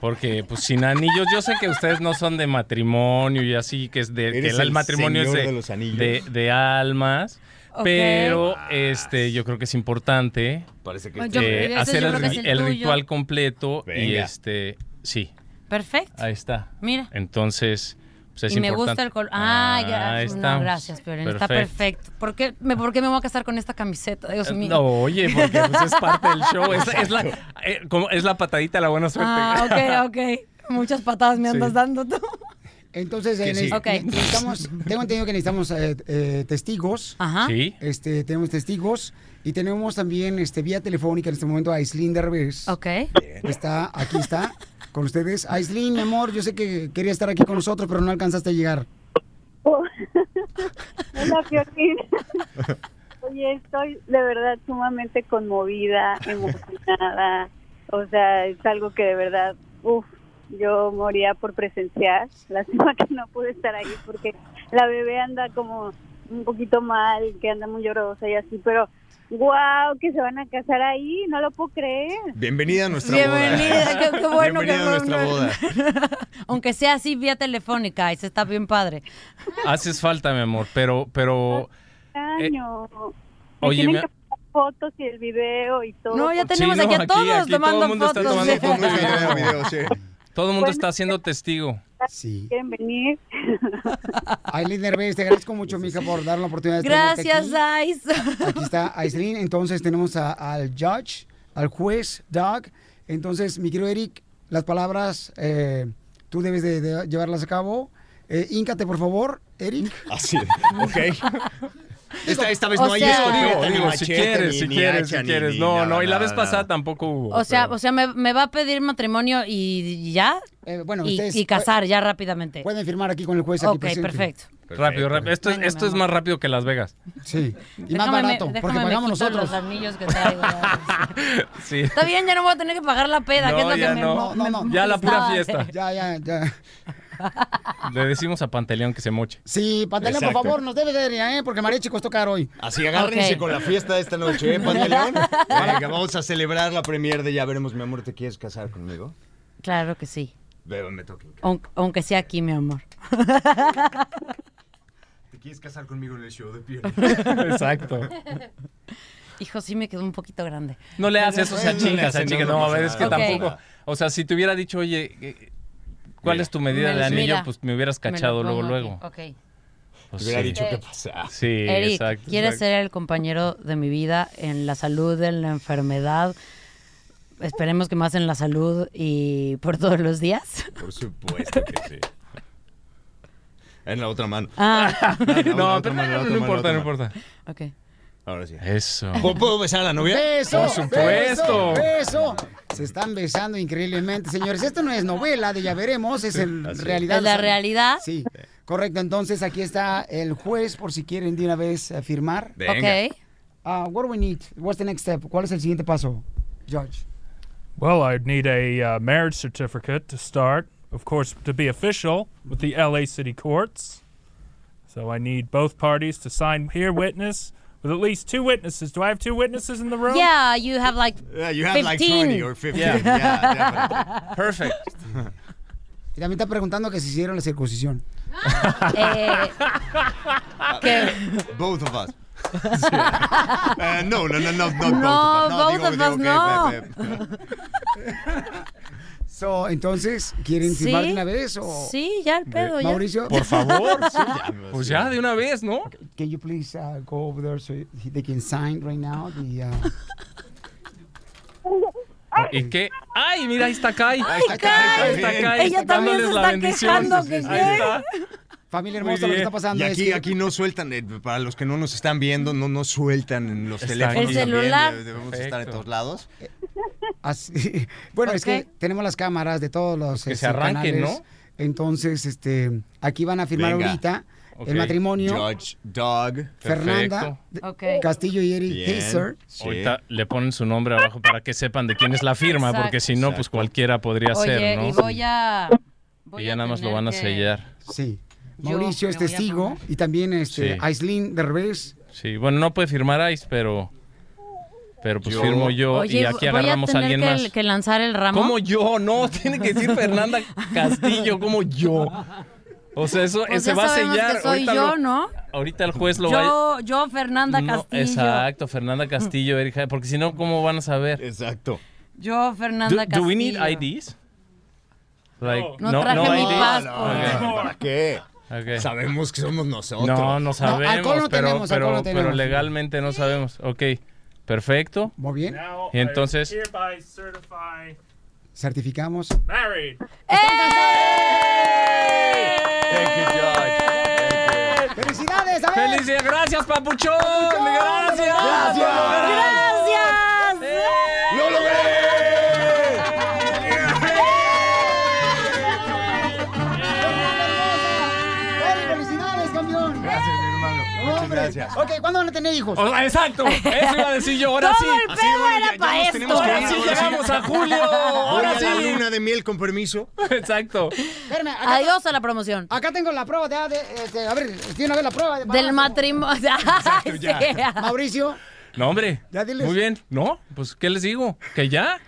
Porque, pues, sin anillos, yo sé que ustedes no son de matrimonio y así, que es de. Que el, el matrimonio es de, de los anillos. de- de almas. Pero, este, yo creo que es importante Parece que Yo- eh, hacer yo el, creo que es ri- el el tuyo. ritual completo y este, sí, Perfecto. ahí está. Mira. Entonces, pues es y me importante. gusta el color. Ah, ya. Ahí No, estamos. gracias, Piolín. Está Perfecto. perfecto. ¿Por qué, me, ¿Por qué me voy a casar con esta camiseta? Dios mío. No, oye, porque pues, es parte del show. Es, es la, eh, como, es la patadita de la buena suerte. Ah, ok, ok. Muchas patadas me andas Sí. dando tú. Entonces, Que eh, sí. neces- Ok. necesitamos, tengo entendido que necesitamos eh, eh, testigos. Ajá. Sí. Este, tenemos testigos y tenemos también este, vía telefónica en este momento a Aislinn Derbez. Ok. Está, aquí está, con ustedes. Aislinn, mi amor, yo sé que quería estar aquí con nosotros, pero no alcanzaste a llegar. <laughs> Hola, Piolín. <laughs> Oye, estoy de verdad sumamente conmovida, emocionada. O sea, es algo que de verdad, uff, yo moría por presenciar. Lástima que no pude estar ahí porque la bebé anda como un poquito mal, que anda muy llorosa y así, pero wow, que se van a casar ahí, no lo puedo creer. Bienvenida a nuestra Bienvenida, boda. qué, qué <laughs> bueno Bienvenida que a nuestra boda. <laughs> Aunque sea así vía telefónica, ese está bien padre. Haces falta, mi amor, pero, pero, Año. Me oye, me- que fotos y el video y todo. No, ya tenemos Sí, no, aquí a aquí- todos aquí todo tomando el mundo está fotos. tomando fotos y Video, <laughs> video, sí. Todo el mundo Bueno. está siendo testigo. Sí. ¿Quieren venir? <laughs> Aislinn Derbez, te agradezco mucho, mija, por dar la oportunidad de Gracias, aquí. Ice. Aquí está Aislinn. Entonces tenemos a- al judge, al juez, Doug. Entonces, mi querido Eric, las palabras eh, tú debes de, de llevarlas a cabo. Eh, híncate, por favor, Eric. Así, ok. <laughs> Esta, esta vez O no hay sea- escopeta, Digo, ni machete, si quieres, ni- si quieres, si quieres. ni No, nada, no, y la nada, vez pasada nada. tampoco hubo. O sea, pero- o sea, me, me va a pedir matrimonio y ya. Eh, bueno, y, ustedes y casar ya rápidamente. Pueden firmar aquí con el juez. Aquí Ok, presente. perfecto. Rápido, rápido. Esto, es, Venga, esto es más rápido que Las Vegas. Sí. Y más Déjame me- barato, porque me pagamos quito nosotros. los anillos que traigo. <laughs> Sí. Está bien, ya no voy a tener que pagar la peda, que es No, lo que ya me, no. me- No, no, Ya la pura fiesta. Ya, ya, ya. <laughs> Le decimos a Pantaleón que se moche. Sí, Pantaleón, por Exacto. favor, nos debe de ir, ¿eh? Porque Mariachi costó caro hoy. Así agárrense con la fiesta de esta noche, ¿eh, Pantaleón? <laughs> Venga, vamos a celebrar la premier de Ya Veremos, mi amor, ¿te quieres casar conmigo? Claro que sí. Beba, me toca. Aunque, aunque sea aquí, mi amor. ¿Te quieres casar conmigo en el show de Piolín? <laughs> Exacto. Hijo, sí me quedó un poquito grande. No le haces eso, o sea, chicas, hace, a chicas. no, no No, a ver, es que tampoco. O sea, si te hubiera dicho, oye, eh, ¿cuál Mira. es tu medida Me de lo- anillo? mira, Pues me hubieras me cachado luego, luego. Ok. Pues Te hubiera sí. dicho qué pasa. Sí, Eric, exacto. ¿quieres exacto. ser el compañero de mi vida en la salud, en la enfermedad? Esperemos que más en la salud y por todos los días. Por supuesto que sí. En la otra mano. Ah, <laughs> No, pero no, la importa, no importa. ok. Ahora sí. Eso. ¿Puedo- ¿Puedo besar a la novia? ¡Beso! Por supuesto. ¡Beso! beso. Se están besando increíblemente, señores. Esto no es novela de Ya Veremos, es Así es. realidad. ¿Es la realidad? Sí, correcto. Entonces aquí está el juez por si quieren de una vez firmar. Venga. Ok. Uh, what do we need? What's the next step? ¿Cuál es el siguiente paso, Judge? Well, I'd need a uh, marriage certificate to start, of course, to be official with the LA City Courts. So I need both parties to sign here, witness, with at least two witnesses. Do I have two witnesses in the room? Yeah, you have like Yeah, you have like 15. 20 or 15. Yeah. Yeah, definitely. <laughs> Perfect. Y también está preguntando que si hicieron la circuncisión. <laughs> eh, que <laughs> Both of us. Uh, no, no, no, no, not No, both of us. both of us, no. eh, eh, So, entonces, ¿quieren firmar de una vez o...? Sí, ya el pedo, ya. Mauricio, Por favor. <laughs> eh. ya, Pues ya, de una vez, ¿no? can you please uh, go over there so they can sign right now? The, uh, ¿Y qué? ¡Ay, mira, ahí está Kai! Ahí está Kai, Ahí está. Kai. Ella también se la está quejando que Ahí qué. está. familia hermosa, lo que está pasando Y es aquí, que... aquí no sueltan, eh, para los que no nos están viendo, no nos sueltan en los Está teléfonos. El celular. eh, Debemos Perfecto. estar en todos lados. Así- <laughs> bueno, es que tenemos las cámaras de todos los que este, se arranquen, canales. ¿no? Entonces, este, aquí van a firmar Venga. ahorita el matrimonio Judge, Dog. Fernanda. Castillo y Eric. Hazer. Sí. Ahorita le ponen su nombre abajo para que sepan de quién es la firma, Exacto. porque si no, pues cualquiera podría Oye, ser, ¿no? y voy a. voy Y ya a nada más lo van a que- sellar. Sí. Yo Mauricio es testigo y también este Sí. Aislinn de revés. Sí, bueno, no puede firmar Ice, pero. Pero pues Yo- firmo yo Oye, y aquí agarramos a a, tener alguien que, más. que lanzar el ramo. ¿Cómo yo? No, <laughs> tiene que decir Fernanda Castillo, como yo. O sea, eso Pues se ya va a sellar. que soy ahorita, yo, lo- ¿no? ahorita el juez lo va a. Yo, yo, Fernanda No, Castillo. exacto, Fernanda Castillo, Erika, porque si no, ¿cómo van a saber? Exacto. Yo, Do, Fernanda do we Castillo. need IDs? Like, No traje mi passport. No, ¿Para qué? Sabemos que somos nosotros. No, no sabemos, alcohol no pero, tenemos, pero, alcohol no pero legalmente no sabemos. Ok, perfecto. Muy bien. Now, Y entonces- I hereby certify Certificamos. married. Thank you, Judge. ¡Felicidades! A ver. ¡Felicidades! ¡Gracias, Papuchón! ¡Gracias! ¡Gracias! Gracias. Ok, ¿cuándo van a tener hijos? O sea, exacto, eso iba a decir yo, ahora sí. Todo el pedo bueno, ya- era ya para esto. tenemos que Ahora sí llegamos a julio, ahora la sí. luna de miel con permiso. Exacto. Espérame, acá, Adiós a la promoción. acá tengo la prueba de, de- este, a ver, tiene a ver la prueba de Del matrimonio. <laughs> Ay, ya. sí. Mauricio, No, hombre. Ya diles. Muy bien. No, pues, ¿qué les digo? Que ya.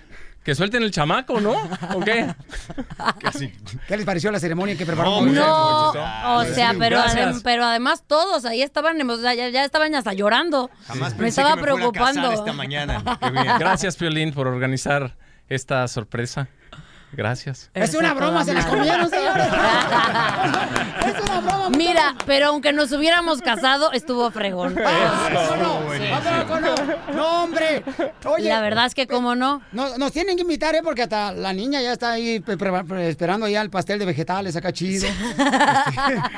Que suelten el chamaco, ¿no? ¿O qué? <laughs> Casi. ¿qué les pareció la ceremonia que preparó No? No, Ah, o sea, pero, gracias. adem- pero además todos ahí estaban, o sea, ya, ya estaban hasta llorando. Jamás Me pensé estaba que me fuera a casar preocupando. esta mañana. Qué bien. Gracias, Piolín, por organizar esta sorpresa. Gracias. Es una broma, se las madre. comieron, señores. <laughs> es una broma, Mira, pero aunque nos hubiéramos casado, estuvo fregón. ¿A poco no? No, hombre. Oye. La verdad es que cómo no. Nos, nos tienen que invitar, ¿eh? Porque hasta la niña ya está ahí esperando ya el pastel de vegetales acá chido. <laughs>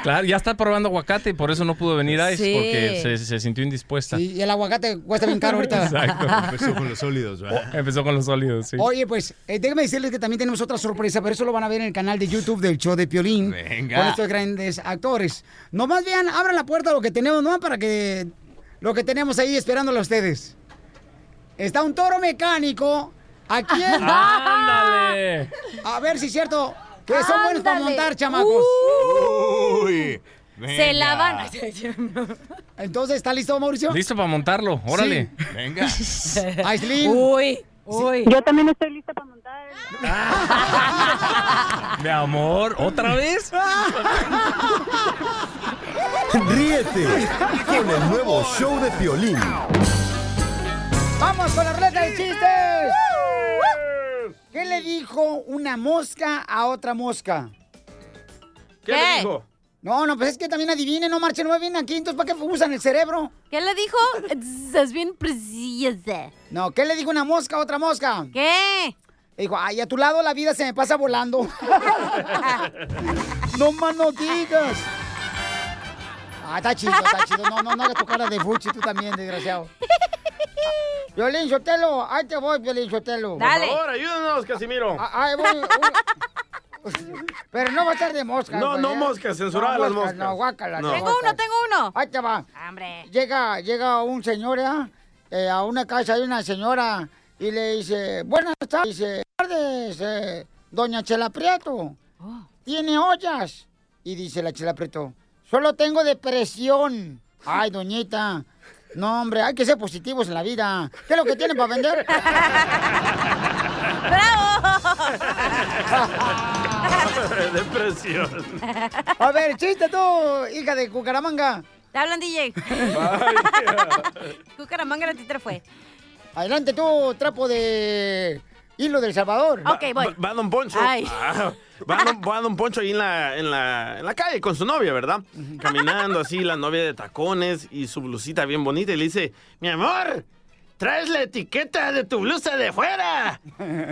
Claro, ya está probando aguacate y por eso no pudo venir Ice, Sí. porque se, se sintió indispuesta. Y el aguacate cuesta bien caro ahorita. Exacto. Empezó con los sólidos, ¿verdad? Empezó con los sólidos, sí. Oye, pues, eh, déjame decirles que también tenemos otra sorpresa, pero eso lo van a ver en el canal de YouTube del show de Piolín. Venga. Con estos grandes actores. Nomás vean, abran la puerta lo que tenemos, ¿no? Para que lo que tenemos ahí esperándolo a ustedes. Está un toro mecánico. Aquí en... <laughs> ¡Ándale! A ver si es cierto que son buenos para montar, chamacos. Uy. Se la van. Entonces, ¿está listo, Mauricio? Listo para montarlo, órale. Venga. <laughs> Aislinn. Uy, uy. Yo también estoy lista para montar. <laughs> Mi amor, ¿otra vez? <laughs> Ríete con el nuevo show de Piolín. ¡Vamos con la ruleta de chistes! ¿Qué le dijo una mosca a otra mosca? ¿Qué, le dijo? No, no, pues es que también adivinen, no marchen, no bien aquí, entonces ¿para qué usan el cerebro? ¿Qué le dijo? <laughs> Es bien preciosa. No, ¿qué le dijo una mosca a otra mosca? ¿Qué? Dijo, ay, a tu lado la vida se me pasa volando. <laughs> no más no digas. Ah, está chido, está chido. No, no, no hagas tu cara de fuchi tú también, desgraciado. <laughs> Violín Sotelo, ahí te voy, Violín Sotelo. Por favor, ayúdanos, Casimiro. Ah, Ahí voy. Pero no va a estar de mosca. No, güey, no ¿eh? moscas, censurada las moscas. No, guácala. No. Tengo uno, tengo uno. Ahí te va. Hombre. Llega, llega un señor ¿eh? Eh, a una casa, hay una señora y le dice, buenas tardes, dice, tardes, eh, doña Chela Prieto. ¿Tiene ollas? Y dice la Chela Prieto, solo tengo depresión. Ay, doñita. No, hombre, hay que ser positivos en la vida. ¿Qué es lo que tienen para vender? <laughs> <laughs> <laughs> Depresión. A ver, chiste tú, hija de Cucaramanga. Te hablan, DJ. <laughs> Cucaramanga la titra fue. Adelante tú, trapo de hilo del Salvador. Ok, voy. Va, va Don Poncho. Ay. <laughs> Ah, va, don, va Don Poncho ahí en la, en, la, en la calle con su novia, ¿verdad? Caminando así, la novia de tacones y su blusita bien bonita. Y le dice, mi amor, traes la etiqueta de tu blusa de fuera.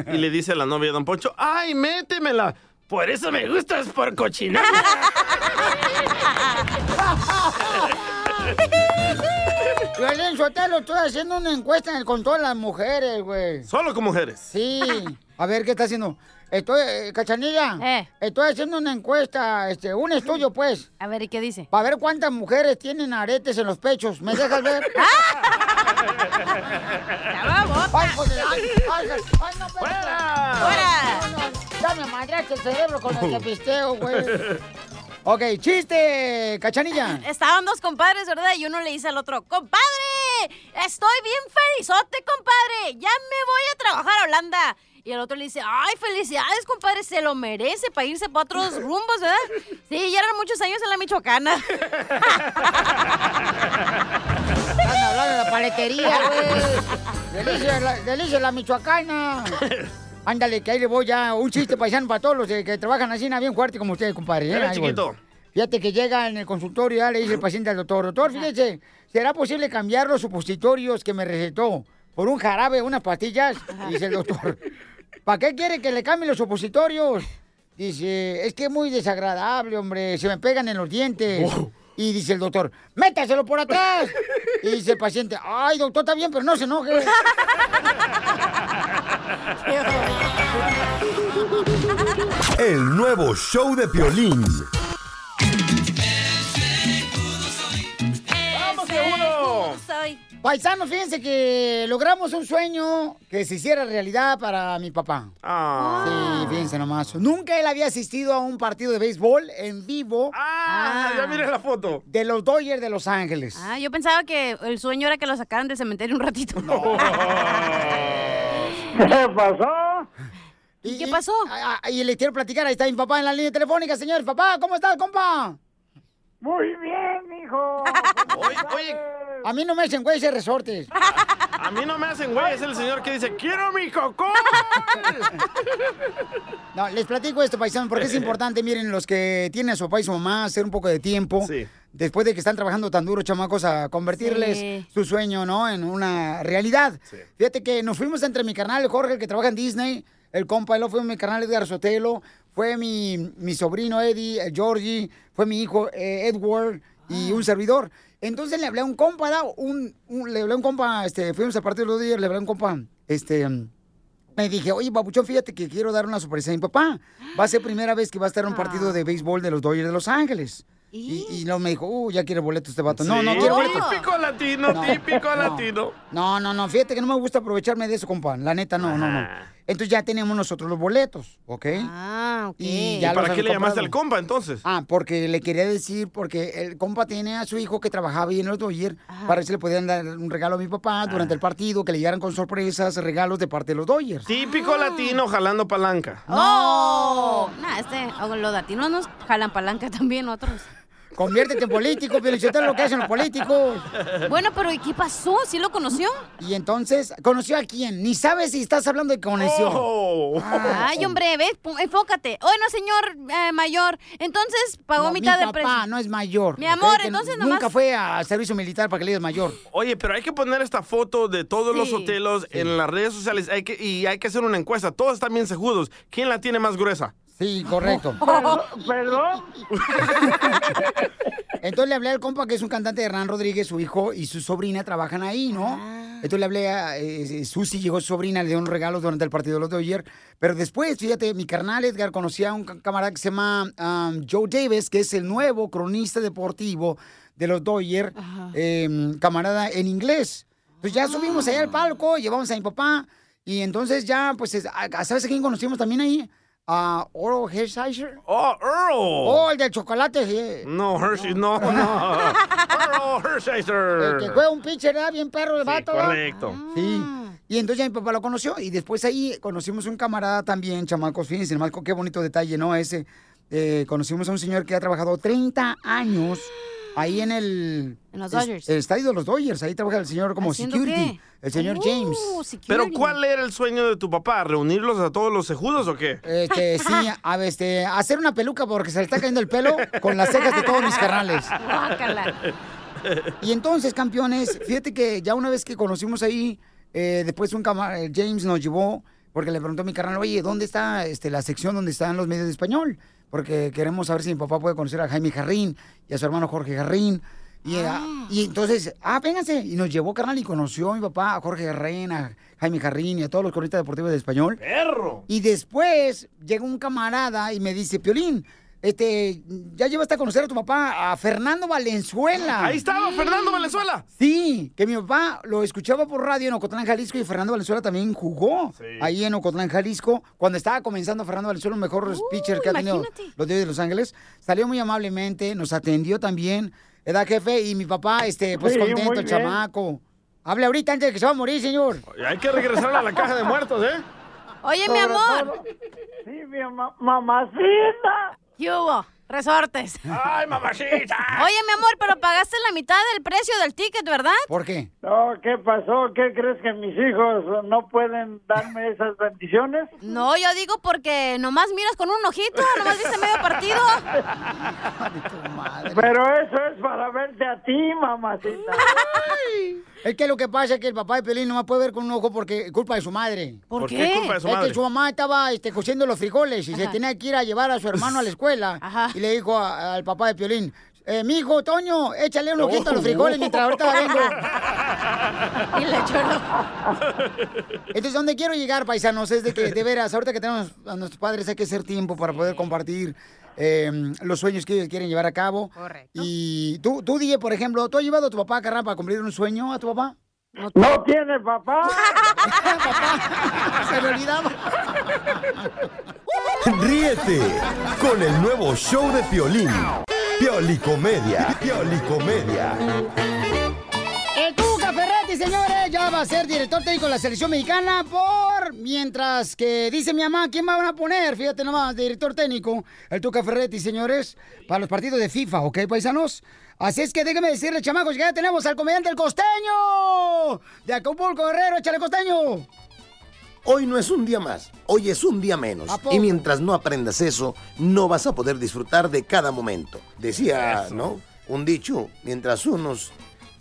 Y le dice la novia de Don Poncho, ay, métemela. Por eso me gustas por cochinada. Violín Sotelo, estoy haciendo una encuesta con todas las mujeres, güey. Solo con mujeres. Sí. A ver, ¿qué está haciendo? Estoy, eh, Cachanilla. Estoy haciendo una encuesta, este, un estudio, pues. A ver, ¿y qué dice? Para ver cuántas mujeres tienen aretes en los pechos. ¿Me dejas ver? <laughs> ¡Ay, hijo de- ay, ay, ay, no, ¡Fuera! El cerebro con el <laughs> pisteo, güey. Ok, chiste, Cachanilla. <laughs> Estaban dos compadres, ¿verdad? Y uno le dice al otro, ¡Compadre! Estoy bien felizote, compadre. Ya me voy a trabajar a Holanda. Y el otro le dice, ¡Ay, felicidades, compadre! Se lo merece para irse para otros <laughs> rumbos, ¿verdad? Sí, ya eran muchos años en la Michoacana. Están hablando de la paletería, güey. Delicia, la, delicia la michoacana. Ándale, que ahí le voy ya. Un chiste paisano para todos los que trabajan así, nada bien fuerte como ustedes, compadre. ¿eh? Ahí voy. chiquito. Fíjate que llega en el consultorio, ya le dice el paciente al doctor, doctor, fíjese, ¿será posible cambiar los supositorios que me recetó por un jarabe, unas pastillas? Dice el doctor, ¿para qué quiere que le cambie los supositorios? Dice, es que es muy desagradable, hombre, se me pegan en los dientes. Y dice el doctor, métaselo por atrás. Y dice el paciente, ay, doctor, está bien, pero no se enoje. <laughs> El nuevo show de Piolín. ¡Vamos, que uno! Paisanos, fíjense que logramos un sueño que se hiciera realidad para mi papá. Sí, fíjense nomás. Nunca él había asistido a un partido de béisbol en vivo. Ah, ya miré la foto. De los Dodgers de Los Ángeles. Ah, yo pensaba que el sueño era que lo sacaran del cementerio un ratito. <laughs> ¿Qué pasó? ¿Y qué pasó? Y, le quiero platicar, ahí está mi papá en la línea telefónica, señor. Papá, ¿cómo estás, compa? Muy bien, hijo. <laughs> A mí no me hacen güeyes resortes. <laughs> A mí no me hacen güey, es el señor que dice, quiero mi cocó. <laughs> No, les platico esto, paisano, porque es importante, miren, los que tienen a su papá y su mamá, hacer un poco de tiempo. Después de que están trabajando tan duro, chamacos, a convertirles Sí. su sueño, ¿no? En una realidad. Fíjate que nos fuimos entre mi carnal, el Jorge, el que trabaja en Disney, el compa, luego fue mi carnal Edgar Sotelo, fue mi, mi sobrino Eddie, el Georgie, fue mi hijo eh, Edward y un servidor. Entonces le hablé a un compa, un, un- le hablé a un compa, este, fuimos a partir los dos días, le hablé a un compa, este, me dije, oye, papuchón, fíjate que quiero dar una sorpresa a mi papá. Va a ser <gasps> primera vez que va a estar en un partido de béisbol de los Dodgers de Los Ángeles. Y, y luego me dijo, uh, ya quiere boleto este vato. No, no quiero boleto. Típico latino, No, típico no. latino. No, no, no, fíjate que no me gusta aprovecharme de eso, compa. La neta, no, no, no. Entonces ya tenemos nosotros los boletos, ¿ok? Ah, ok. Y ¿Y ya para qué le llamaste al compa entonces? Ah, porque le quería decir, porque el compa tiene a su hijo que trabajaba ahí en los Dodgers, para ver si le podían dar un regalo a mi papá durante el partido, que le llegaran con sorpresas, regalos de parte de los Dodgers. Típico latino jalando palanca. ¡No! Nah, este, los latinos nos jalan palanca también otros. Conviértete en político, es lo que hacen los políticos. Bueno, pero ¿y qué pasó? ¿Sí lo conoció? Y entonces, ¿conoció a quién? Ni sabes si estás hablando de conexión. Oh. Ay, hombre, ves, enfócate. Bueno, señor eh, mayor, entonces pagó No, mitad mi del precio. papá no es mayor. Mi amor, Que entonces Nunca nomás- fue a servicio militar para que le digas mayor. Oye, pero hay que poner esta foto de todos los Sí. hotelos en las redes sociales hay que, y hay que hacer una encuesta. Todos están bien sejudos. ¿Quién la tiene más gruesa? Sí, correcto. <laughs> Perdón. <laughs> Entonces le hablé al compa que es un cantante de Hernán Rodríguez, su hijo y su sobrina trabajan ahí, ¿no? Entonces le hablé a eh, Susi, llegó su sobrina, le dio un regalo durante el partido de los Dodgers. Pero después, fíjate, mi carnal Edgar conocía a un ca- camarada que se llama um, Joe Davis, que es el nuevo cronista deportivo de los Dodgers, eh, camarada en inglés. Entonces ya subimos ahí al palco, llevamos a mi papá y entonces ya, pues, ¿sabes a quién conocimos también ahí? A Oro Hershiser. ¡Oh, Earl! Oh, el del chocolate, sí. No, Hershey, no, no. <laughs> Earl Hershiser. El que fue un pitcher, ¿verdad? Bien perro el vato, ¿verdad? Correcto. Sí. Y entonces ya mi papá lo conoció. Y después ahí conocimos un camarada también, chamacos. Fíjense, nomás qué bonito detalle, ¿no? Ese. eh, conocimos a un señor que ha trabajado 30 años ahí en el... En los Dodgers. El estadio de los Dodgers. Ahí trabaja el señor como ¿Haciendo security. qué? El señor Oh, James. Pero ¿cuál era el sueño de tu papá? ¿Reunirlos a todos los sejudos o qué? Este, <laughs> sí, a ver, este, hacer una peluca porque se le está cayendo el pelo con las cejas de todos mis carnales. Y entonces, campeones, fíjate que ya una vez que conocimos ahí, eh, después un eh, James nos llevó, porque le preguntó a mi carnal, oye, ¿dónde está este, la sección donde están los medios de español? Porque queremos saber si mi papá puede conocer a Jaime Jarrín y a su hermano Jorge Jarrín. Y, ah, y entonces, ah, vénganse. Y nos llevó, carnal, y conoció a mi papá, a Jorge Jarrín, a Jaime Jarrín y a todos los cronistas deportivos de español. ¡Perro! Y después llega un camarada y me dice, Piolín, este, ya llevaste a conocer a tu papá, a Fernando Valenzuela. Ahí estaba Fernando Valenzuela. Sí, que mi papá lo escuchaba por radio en Ocotlán, Jalisco, y Fernando Valenzuela también jugó ahí en Ocotlán, Jalisco, cuando estaba comenzando Fernando Valenzuela, el mejor pitcher que ha tenido los Dodgers de Los Ángeles. Salió muy amablemente, nos atendió también, ¿verdad, jefe? Y mi papá, este, pues Sí, contento, el chamaco. Hable ahorita antes de que se va a morir, señor. Hay que regresar a la caja de muertos, ¿eh? Oye, mi amor. todo- Sí, mi ma- mamacita. ¿Qué hubo? Resortes. ¡Ay, mamacita! Oye, mi amor, pero pagaste la mitad del precio del ticket, ¿verdad? ¿Por qué? No, ¿qué pasó? ¿Qué crees que mis hijos no pueden darme esas bendiciones? No, yo digo porque nomás miras con un ojito, nomás viste medio partido. <laughs> Pero eso es para verte a ti, mamacita. Es que lo que pasa es que el papá de Pelín no me puede ver con un ojo porque es culpa de su madre. ¿Por ¿Por qué qué? culpa de su es madre? que su mamá estaba este, cociendo los frijoles y se tenía que ir a llevar a su hermano a la escuela. <laughs> Y le dijo a- al papá de Piolín, eh, mi hijo, Toño, échale un ojito a los frijoles mientras ahorita vengo. <laughs> Y le echó el Entonces, donde quiero llegar, paisanos, es de que, de veras, ahorita que tenemos a nuestros padres hay que hacer tiempo para poder compartir eh, los sueños que ellos quieren llevar a cabo. Correcto. Y tú, tú, DJ, por ejemplo, ¿tú has llevado a tu papá a carnal para cumplir un sueño a tu papá? No tiene papá. <laughs> Se me olvidaba. Ríete con el nuevo show de Piolín. Piolicomedia. Piolicomedia. El Señores, ya va a ser director técnico de la selección mexicana por mientras que dice mi mamá, ¿quién van a poner? Fíjate nomás, director técnico, el Tuca Ferretti, señores, para los partidos de FIFA, ¿ok, paisanos? Así es que déjeme decirle, chamacos, que ya tenemos al comediante El Costeño. De Acapulco, Guerrero, échale Costeño. Hoy no es un día más, hoy es un día menos. Y mientras no aprendas eso, no vas a poder disfrutar de cada momento. Decía, Eso. ¿no? Un dicho, mientras unos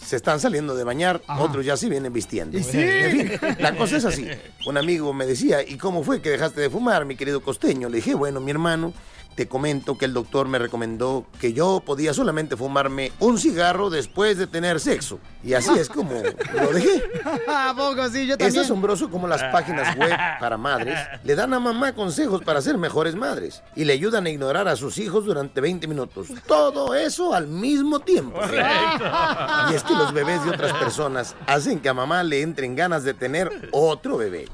se están saliendo de bañar, otros ya se vienen vistiendo. Y sí. En fin, la cosa es así. Un amigo me decía, ¿y cómo fue que dejaste de fumar, mi querido costeño? Le dije, bueno, mi hermano, te comento que el doctor me recomendó que yo podía solamente fumarme un cigarro después de tener sexo. Y así es como lo dejé. <laughs> ¿A poco sí? Yo Es también. asombroso como las páginas web para madres le dan a mamá consejos para ser mejores madres y le ayudan a ignorar a sus hijos durante 20 minutos. Todo eso al mismo tiempo. Y es que los bebés de otras personas hacen que a mamá le entren ganas de tener otro bebé.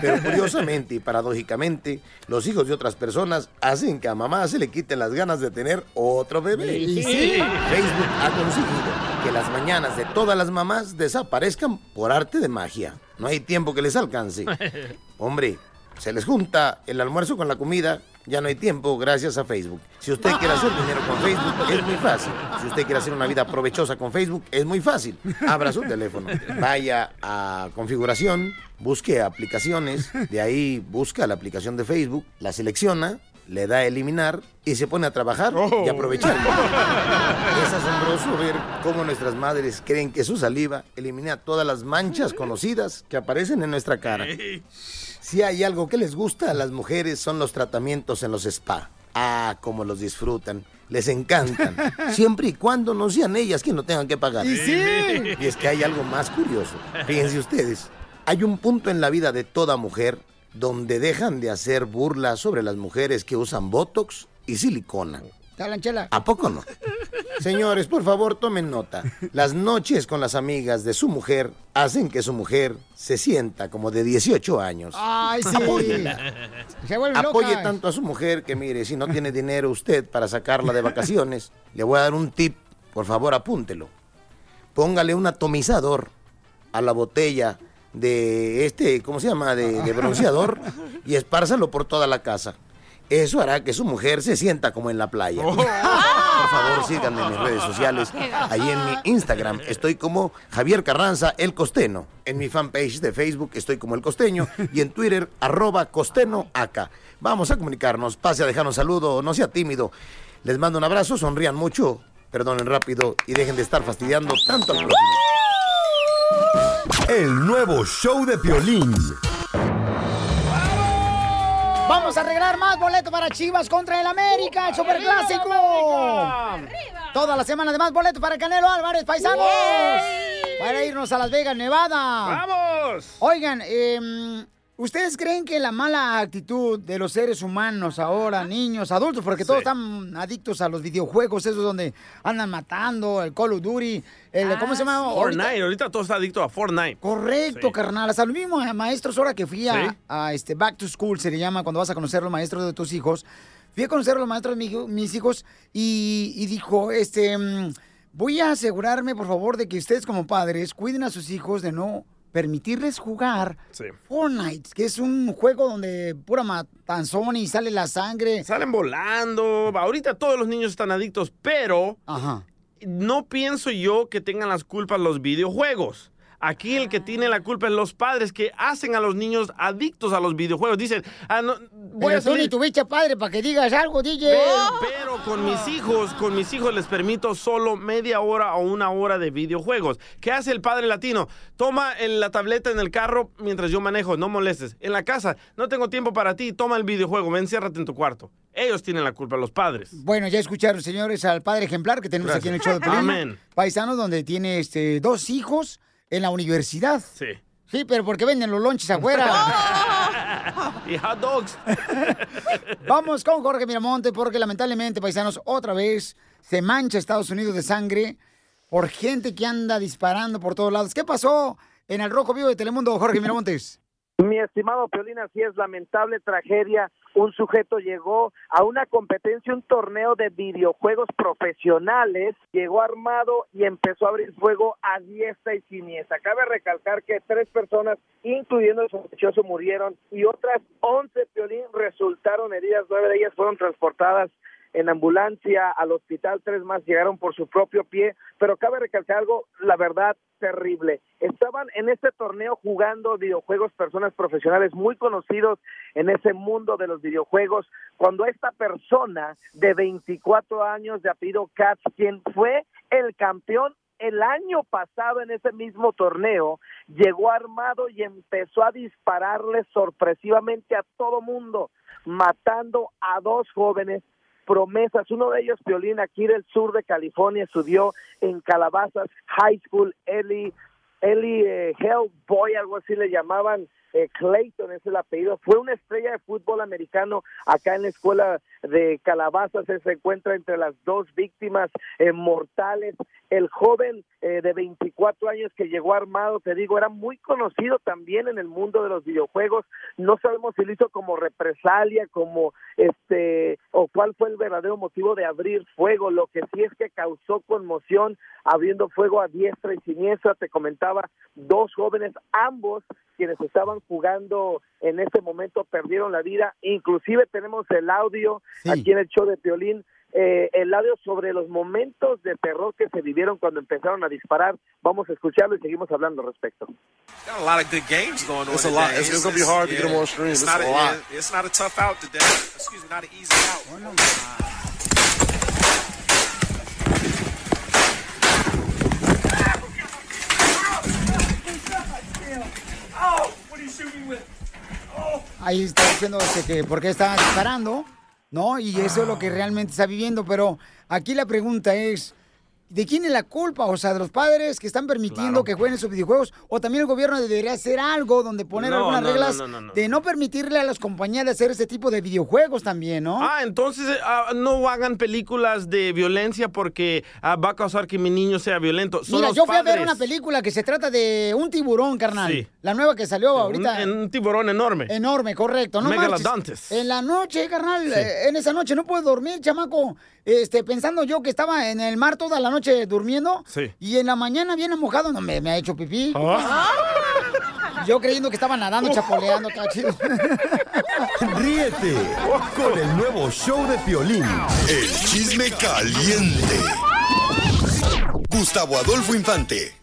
Pero curiosamente y paradójicamente, los hijos de otras personas hacen que a mamá se le quiten las ganas de tener otro bebé. Y sí. Facebook ha conseguido que las mañanas de todas las mamás desaparezcan por arte de magia. No hay tiempo que les alcance. <laughs> Hombre, se les junta el almuerzo con la comida, ya no hay tiempo gracias a Facebook. Si usted quiere hacer dinero con Facebook, es muy fácil. Si usted quiere hacer una vida provechosa con Facebook, es muy fácil. Abra su teléfono, vaya a configuración, busque aplicaciones, de ahí busca la aplicación de Facebook, la selecciona, le da a eliminar y se pone a trabajar y aprovechar. <laughs> Es asombroso ver cómo nuestras madres creen que su saliva elimina todas las manchas conocidas que aparecen en nuestra cara. Si hay algo que les gusta a las mujeres son los tratamientos en los spa. Ah, cómo los disfrutan. Les encantan. <laughs> Siempre y cuando no sean ellas quienes lo tengan que pagar. Y sí. Y es que hay algo más curioso. Fíjense ustedes. Hay un punto en la vida de toda mujer donde dejan de hacer burlas sobre las mujeres que usan Botox y silicona. Talanchela. ¿A poco no? Señores, por favor, tomen nota. Las noches con las amigas de su mujer hacen que su mujer se sienta como de 18 años. Ay, sí. Se vuelve Apoye tanto a su mujer que mire, si no tiene dinero usted para sacarla de vacaciones, le voy a dar un tip, por favor apúntelo. Póngale un atomizador a la botella de este, ¿cómo se llama? De, de bronceador y espárzalo por toda la casa. Eso hará que su mujer se sienta como en la playa. Por favor, síganme en mis redes sociales. Ahí en mi Instagram estoy como Javier Carranza El Costeño. En mi fanpage de Facebook estoy como El Costeño. Y en Twitter, arroba Costeño acá. Vamos a comunicarnos. Pase a dejar un saludo. No sea tímido. Les mando un abrazo. Sonrían mucho. Perdonen rápido. Y dejen de estar fastidiando tanto al prójimo. El nuevo show de Piolín. Vamos a arreglar más boletos para Chivas contra el América, el Superclásico. Toda la semana de más boletos para el Canelo Álvarez, paisanos. Para irnos a Las Vegas, Nevada. ¡Vamos! Oigan, eh, ¿ustedes creen que la mala actitud de los seres humanos ahora, niños, adultos, porque todos están adictos a los videojuegos, esos donde andan matando, el Call of Duty, el, ¿cómo se llama? Ahorita- Fortnite, ahorita todo está adicto a Fortnite. Correcto, Sí. carnal. Hasta los mismos maestros, ahora que fui a, Sí. a, este Back to School, se le llama cuando vas a conocer a los maestros de tus hijos. Fui a conocer a los maestros de mis hijos y, y dijo, este, mm, voy a asegurarme, por favor, de que ustedes como padres cuiden a sus hijos de no permitirles jugar Sí. Fortnite, que es un juego donde pura matanzón y sale la sangre. Salen volando. Ahorita todos los niños están adictos, pero no pienso yo que tengan las culpas los videojuegos. Aquí el que tiene la culpa es los padres que hacen a los niños adictos a los videojuegos. Dicen, ah, no, voy Pero a tú ni tuviste padre para que digas algo, DJ. Pero, pero con mis hijos, con mis hijos les permito solo media hora o una hora de videojuegos. ¿Qué hace el padre latino? Toma el- la tableta en el carro mientras yo manejo, no molestes. En la casa, no tengo tiempo para ti, toma el videojuego, ven, enciérrate en tu cuarto. Ellos tienen la culpa, los padres. Bueno, ya escucharon, señores, al padre ejemplar que tenemos aquí en el show de <laughs> Pelín. Amén. Paisano, donde tiene este, dos hijos en la universidad. Sí. Sí, pero porque venden los lonches afuera. <laughs> y hot dogs. <laughs> Vamos con Jorge Miramonte, porque lamentablemente, paisanos, otra vez se mancha Estados Unidos de sangre por gente que anda disparando por todos lados. ¿Qué pasó en el Rojo Vivo de Telemundo, Jorge Miramontes? Mi estimado Piolín, así es, lamentable tragedia. Un sujeto llegó a una competencia, un torneo de videojuegos profesionales, llegó armado y empezó a abrir fuego a diestra y siniestra. Cabe recalcar que tres personas, incluyendo el sospechoso, murieron y otras once, resultaron heridas. Nueve de ellas fueron transportadas en ambulancia al hospital, tres más llegaron por su propio pie, pero cabe recalcar algo, la verdad, terrible. Estaban en este torneo jugando videojuegos personas profesionales muy conocidos en ese mundo de los videojuegos, cuando esta persona de 24 años de apellido Katz, quien fue el campeón el año pasado en ese mismo torneo llegó armado y empezó a dispararle sorpresivamente a todo mundo, matando a dos jóvenes promesas. Uno de ellos, Violín, aquí del sur de California, estudió en Calabazas High School, Eli, Eli eh, Hellboy, algo así le llamaban, eh, Clayton es el apellido, fue una estrella de fútbol americano acá en la escuela de Calabazas, se encuentra entre las dos víctimas eh, mortales. El joven eh, de 24 años que llegó armado, te digo, era muy conocido también en el mundo de los videojuegos. No sabemos si lo hizo como represalia, como este, o cuál fue el verdadero motivo de abrir fuego. Lo que sí es que causó conmoción abriendo fuego a diestra y siniestra. Te comentaba, dos jóvenes, ambos quienes estaban jugando en ese momento perdieron la vida. Inclusive tenemos el audio aquí en el show de Piolín, eh, el audio sobre los momentos de terror que se vivieron cuando empezaron a disparar. Vamos a escucharlo y seguimos hablando al respecto. Got a lot of good games going on. It's a lot. It's- it's gonna be hard to get on stream. It's It's not a a, lot. yeah, it's not a tough out today. Excuse me, not an easy out. Ahí está diciendo este, que por qué está disparando, ¿no? Y eso es lo que realmente está viviendo. Pero aquí la pregunta es, ¿de quién es la culpa? O sea, ¿de los padres que están permitiendo Claro. que jueguen esos videojuegos? ¿O también el gobierno debería hacer algo donde poner No, algunas no, reglas no, de no permitirle a las compañías de hacer ese tipo de videojuegos también, ¿no? Ah, entonces eh, ah, no hagan películas de violencia porque ah, va a causar que mi niño sea violento. Son Mira, los yo fui a ver una película que se trata de un tiburón, carnal. Sí. La nueva que salió ahorita. Un, tiburón enorme. Enorme, correcto. No. En la noche, carnal, Sí. eh, en esa noche no puedo dormir, chamaco. Este, pensando yo que estaba en el mar toda la noche durmiendo. Sí. Y en la mañana viene mojado, no me, me ha hecho pipí. Ah. Yo creyendo que estaba nadando, chapoleando, estaba chido. <laughs> Ríete con el nuevo show de Piolín. El chisme caliente. Gustavo Adolfo Infante.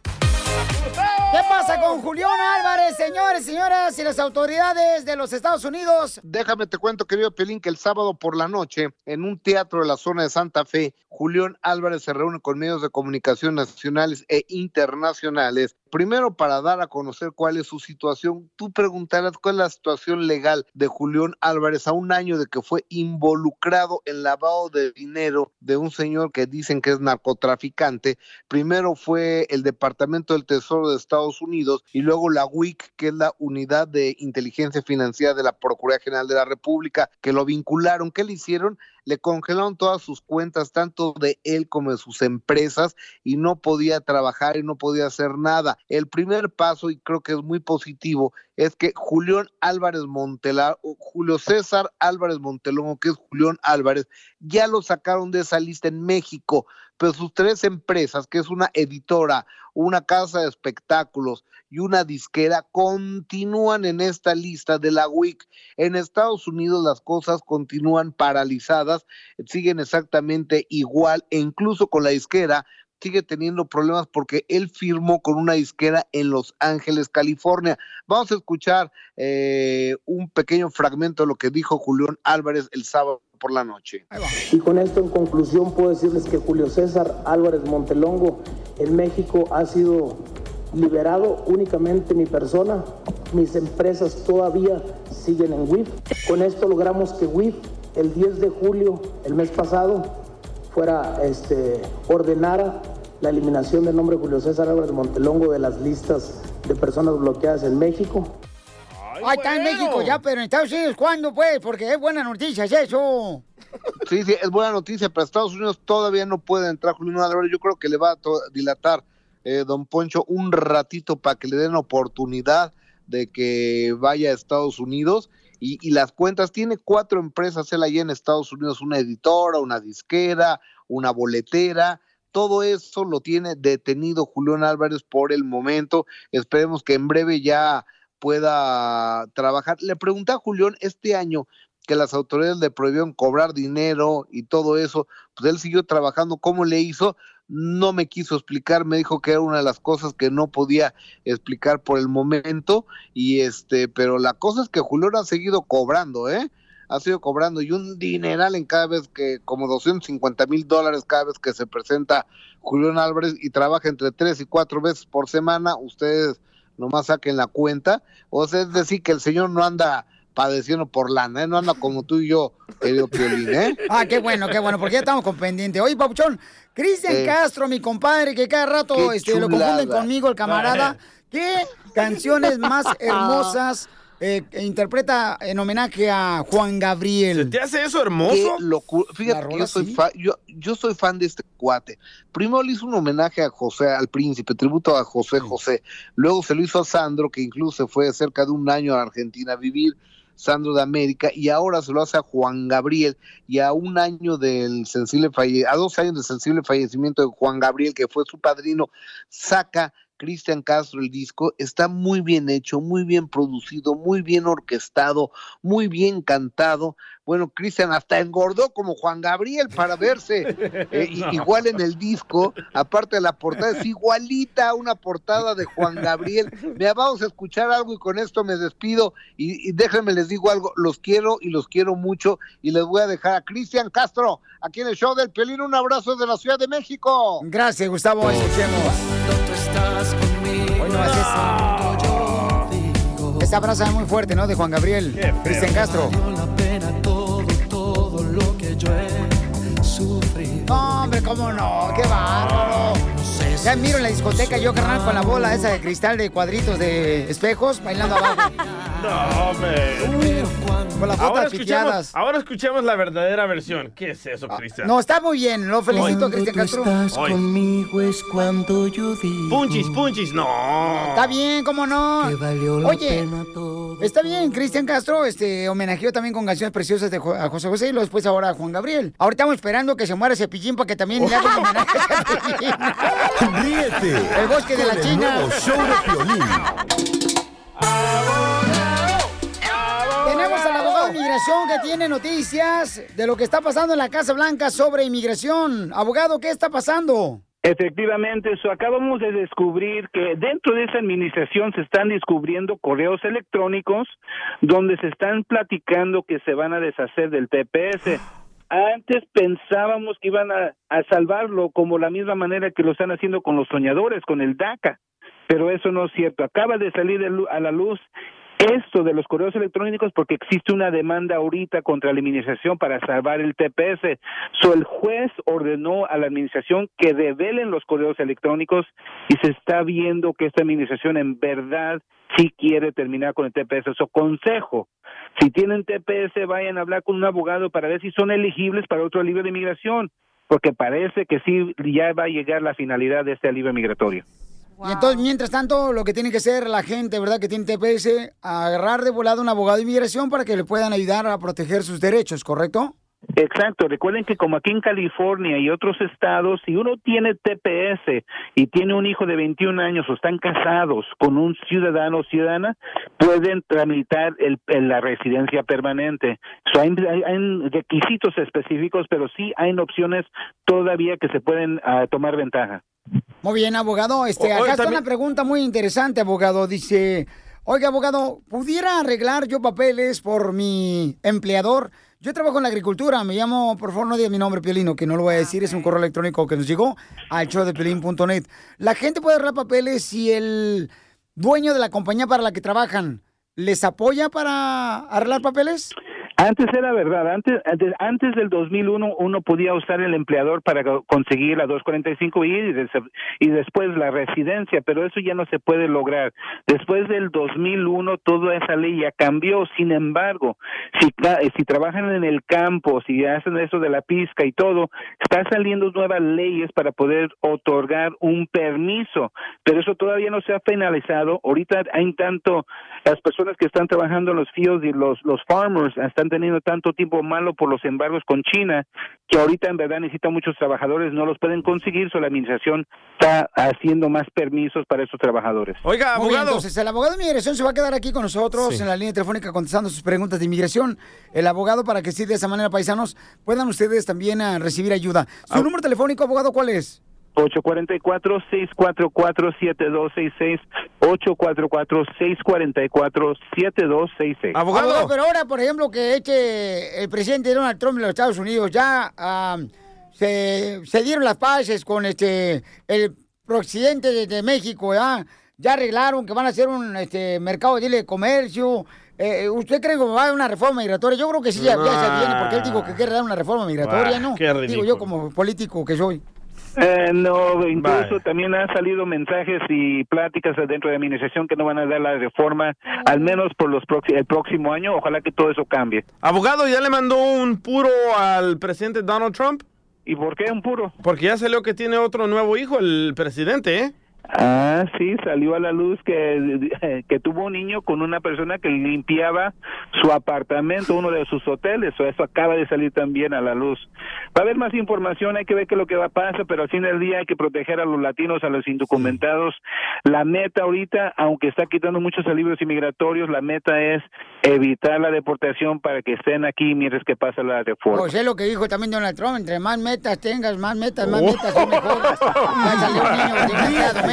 ¿Qué pasa con Julián Álvarez, señores, señoras y las autoridades de los Estados Unidos? Déjame te cuento, querido Pelín, que el sábado por la noche, en un teatro de la zona de Santa Fe, Julián Álvarez se reúne con medios de comunicación nacionales e internacionales. Primero, para dar a conocer cuál es su situación. Tú preguntarás cuál es la situación legal de Julián Álvarez a un año de que fue involucrado en lavado de dinero de un señor que dicen que es narcotraficante. Primero fue el Departamento del Tesoro de Estados Unidos y luego la WIC, que es la Unidad de Inteligencia Financiera de la Procuraduría General de la República, que lo vincularon. ¿Qué le hicieron? Le congelaron todas sus cuentas, tanto de él como de sus empresas, y no podía trabajar y no podía hacer nada. El primer paso, y creo que es muy positivo, es que Julián Álvarez Montelar, o Julio César Álvarez Montelongo, que es Julián Álvarez, ya lo sacaron de esa lista en México, pero sus tres empresas, que es una editora, una casa de espectáculos y una disquera, continúan en esta lista de la WIC. En Estados Unidos las cosas continúan paralizadas, siguen exactamente igual, e incluso con la disquera sigue teniendo problemas porque él firmó con una disquera en Los Ángeles, California. Vamos a escuchar eh, un pequeño fragmento de lo que dijo Julián Álvarez el sábado por la noche. Y con esto en conclusión puedo decirles que Julio César Álvarez Montelongo en México ha sido liberado únicamente mi persona. Mis empresas todavía siguen en WIF. Con esto logramos que WIF el 10 de julio, el mes pasado, fuera este ordenara la eliminación del nombre Julio César Álvarez Montelongo de las listas de personas bloqueadas en México. Ay, está en México ya, pero en Estados Unidos, ¿cuándo, pues? Porque es buena noticia, es eso. Sí, sí, es buena noticia, pero Estados Unidos todavía no puede entrar Julián Álvarez. Yo creo que le va a dilatar, eh, don Poncho, un ratito para que le den oportunidad de que vaya a Estados Unidos. Y, y las cuentas, tiene cuatro empresas él allá en Estados Unidos, una editora, una disquera, una boletera. Todo eso lo tiene detenido Julián Álvarez por el momento. Esperemos que en breve ya pueda trabajar. Le pregunté a Julián este año que las autoridades le prohibieron cobrar dinero y todo eso, pues él siguió trabajando. ¿Cómo le hizo? No me quiso explicar, me dijo que era una de las cosas que no podía explicar por el momento, y este, pero la cosa es que Julián ha seguido cobrando, ¿eh? Ha seguido cobrando y un dineral en cada vez que, como 250 mil dólares cada vez que se presenta Julián Álvarez y trabaja entre tres y cuatro veces por semana, ustedes nomás saquen la cuenta, o sea, es decir, que el señor no anda padeciendo por lana, ¿eh? no anda como tú y yo, querido Piolín, ¿eh? Ah, qué bueno, qué bueno, porque ya estamos con pendiente. Oye, Papuchón, Cristian Eh. Castro, mi compadre, que cada rato este, lo confunden conmigo, el camarada. <laughs> ¿Qué canciones más <laughs> hermosas eh, interpreta en homenaje a Juan Gabriel? ¿Te hace eso hermoso? Fíjate que rola yo soy, sí. fa- yo, yo soy fan de este cuate. Primero le hizo un homenaje a José, al príncipe, tributo a José José. Luego se lo hizo a Sandro, que incluso se fue cerca de un año a Argentina a vivir. Sandro de América, y ahora se lo hace a Juan Gabriel, y a un año del sensible falle a dos años del sensible fallecimiento de Juan Gabriel, que fue su padrino, saca Cristian Castro el disco, está muy bien hecho, muy bien producido, muy bien orquestado, muy bien cantado. Bueno, Cristian hasta engordó como Juan Gabriel para verse <laughs> eh, No. igual en el disco. Aparte de la portada, es igualita a una portada de Juan Gabriel. Mira, vamos a escuchar algo y con esto me despido. Y, y déjenme les digo algo, los quiero y los quiero mucho. Y les voy a dejar a Cristian Castro aquí en el show del Piolín. Un abrazo de la Ciudad de México. Gracias, Gustavo. Escuchemos. Hoy no haces Esta frase es muy fuerte, ¿no? De Juan Gabriel. Cristian Castro. Hombre, cómo no, qué bárbaro. Ya miro en la discoteca yo, carnal, con la bola esa de cristal de cuadritos de espejos, bailando abajo. <laughs> No, hombre. Con las ahora, botas piteadas. escuchemos, ahora escuchemos la verdadera versión. ¿Qué es eso, Cristian? No, está muy bien, lo felicito. Cristian Castro. Oye. conmigo es cuando yo digo Punchis, punchis, no. Está bien, cómo no. que valió la Oye, pena todo. está bien, Cristian Castro este, homenajeó también con canciones preciosas de Jo- a José José y luego después ahora a Juan Gabriel. Ahora estamos esperando que se muera ese pichín para que también le haga un homenaje a Cepillín. <laughs> Ríete El bosque de la el China. nuevo show de Piolín. Tenemos al abogado de inmigración que tiene noticias de lo que está pasando en la Casa Blanca sobre inmigración. Abogado, ¿qué está pasando? Efectivamente, eso acabamos de descubrir que dentro de esa administración se están descubriendo correos electrónicos donde se están platicando que se van a deshacer del TPS. Antes pensábamos que iban a, a salvarlo como la misma manera que lo están haciendo con los soñadores, con el DACA, pero eso no es cierto. Acaba de salir a la luz esto de los correos electrónicos porque existe una demanda ahorita contra la administración para salvar el TPS. So, el juez ordenó a la administración que revelen los correos electrónicos y se está viendo que esta administración en verdad sí quiere terminar con el TPS. So, consejo, si tienen TPS vayan a hablar con un abogado para ver si son elegibles para otro alivio de inmigración porque parece que sí ya va a llegar la finalidad de este alivio migratorio. Y entonces, mientras tanto, lo que tiene que hacer la gente, ¿verdad? Que tiene TPS, agarrar de volado un abogado de inmigración para que le puedan ayudar a proteger sus derechos, ¿correcto? Exacto, recuerden que como aquí en California y otros estados, si uno tiene TPS y tiene un hijo de 21 años o están casados con un ciudadano o ciudadana, pueden tramitar el, el- la residencia permanente. So, hay, hay- hay requisitos específicos, pero sí hay opciones todavía que se pueden ah, tomar ventaja. Muy bien, abogado. Este, O- acá está también- una pregunta muy interesante, abogado. Dice, oiga, abogado, ¿pudiera arreglar yo papeles por mi empleador? Yo trabajo en la agricultura, me llamo, por favor no diga mi nombre, Piolino, que no lo voy a decir, es un correo electrónico que nos llegó al showdepiolín.net. ¿La gente puede arreglar papeles si el dueño de la compañía para la que trabajan les apoya para arreglar papeles? Antes era verdad, antes, antes antes del 2001 uno podía usar el empleador para co- conseguir la 245 y, des- y después la residencia, pero eso ya no se puede lograr. Después del 2001 toda esa ley ya cambió, sin embargo, si, si trabajan en el campo, si hacen eso de la pizca y todo, está saliendo nuevas leyes para poder otorgar un permiso, pero eso todavía no se ha finalizado. Ahorita hay tanto las personas que están trabajando en los fields y los, los farmers están teniendo tanto tiempo malo por los embargos con China, que ahorita en verdad necesita muchos trabajadores, no los pueden conseguir, so la administración está haciendo más permisos para esos trabajadores. Oiga, bien, abogado. entonces, el abogado de inmigración se va a quedar aquí con nosotros Sí. en la línea telefónica contestando sus preguntas de inmigración. El abogado, para que sí, de esa manera, paisanos, puedan ustedes también ah, recibir ayuda. ¿Su número telefónico, abogado, cuál es? 844-644-7266, 844-644-7266. Abogado, pero ahora, por ejemplo, que este, el presidente Donald Trump de los Estados Unidos ya ah, se, se dieron las paces con este el presidente de, de México, ¿ya? ya arreglaron que van a hacer un este, mercado de comercio. Eh, ¿Usted cree que va a haber una reforma migratoria? Yo creo que sí, ya, ya se viene, porque él dijo que quiere dar una reforma migratoria, Ah, ¿no? qué Digo yo como político que soy. Eh, no, incluso también han salido mensajes y pláticas dentro de la administración que no van a dar la reforma, al menos por los el próximo año. Ojalá que todo eso cambie. Abogado, ¿ya le mandó un puro al presidente Donald Trump? ¿Y por qué un puro? Porque ya salió que tiene otro nuevo hijo, el presidente, ¿eh? Ah, sí, salió a la luz que, <laughs> que tuvo un niño con una persona que limpiaba su apartamento, uno de sus hoteles, o eso acaba de salir también a la luz. Va a haber más información, hay que ver qué es lo que va a pasar, pero al fin del día hay que proteger a los latinos, a los indocumentados. La meta ahorita, aunque está quitando muchos alivios inmigratorios, la meta es evitar la deportación para que estén aquí mientras que pasa la reforma. Pues es lo que dijo también Donald Trump, entre más metas tengas, más metas, más metas, es mejor. <laughs> Ya salió un niño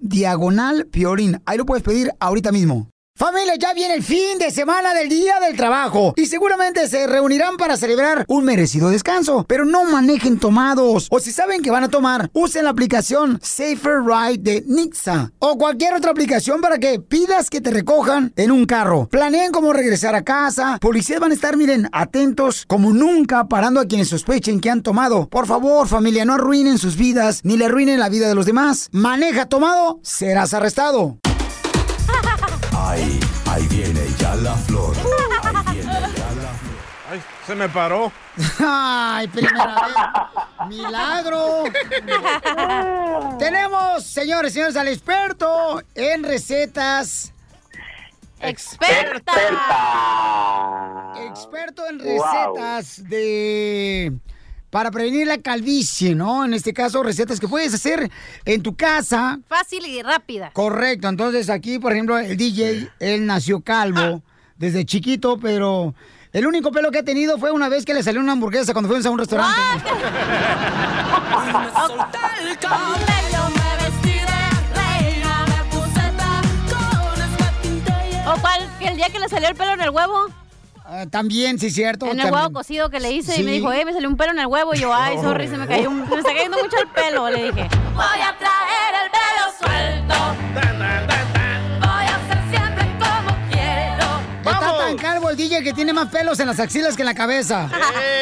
diagonal piolín. Ahí lo puedes pedir ahorita mismo. Familia, ya viene el fin de semana del Día del Trabajo y seguramente se reunirán para celebrar un merecido descanso, pero no manejen tomados o si saben que van a tomar, usen la aplicación Safer Ride de Nixa o cualquier otra aplicación para que pidas que te recojan en un carro. Planeen cómo regresar a casa, policías van a estar, miren, atentos como nunca parando a quienes sospechen que han tomado. Por favor, familia, no arruinen sus vidas ni le arruinen la vida de los demás. Maneja tomado, serás arrestado. Ahí, viene ya la flor. Ahí viene ya la flor. Ay, se me paró. Ay, primera vez. Milagro. Tenemos, señores, señores, al experto en recetas. Experta. Experto en recetas de para prevenir la calvicie, ¿no? En este caso, recetas que puedes hacer en tu casa. Fácil y rápida. Correcto. Entonces, aquí, por ejemplo, el DJ, él nació calvo desde chiquito, pero el único pelo que ha tenido fue una vez que le salió una hamburguesa cuando fuimos a un restaurante. <laughs> ¿O cuál? ¿Que el día que le salió el pelo en el huevo? Ah, también, sí, cierto. En el también. huevo cocido que le hice y me dijo, eh, me salió un pelo en el huevo. Y yo, ay, sorry, se me cayó un- me está cayendo mucho el pelo. Le dije, voy a traer el pelo suelto. Voy a ser siempre como quiero. Está tan calvo el DJ que tiene más pelos en las axilas que en la cabeza.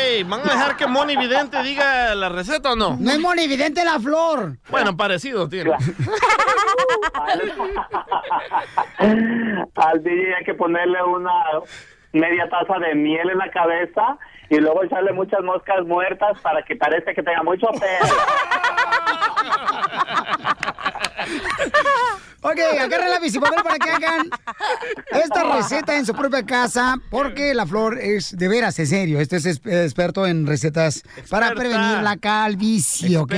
¡Ey! ¿Van a dejar que Moni Vidente diga la receta o no? No es monividente la flor. Bueno, parecido tiene. <laughs> Al DJ hay que ponerle una media taza de miel en la cabeza y luego echarle muchas moscas muertas para que parezca que tenga mucho pelo. <laughs> Ok, agarra la bici papel para que hagan esta receta en su propia casa, porque la flor es de veras, en serio. Este es experto en recetas para Experta. prevenir la calvicie, ¿ok?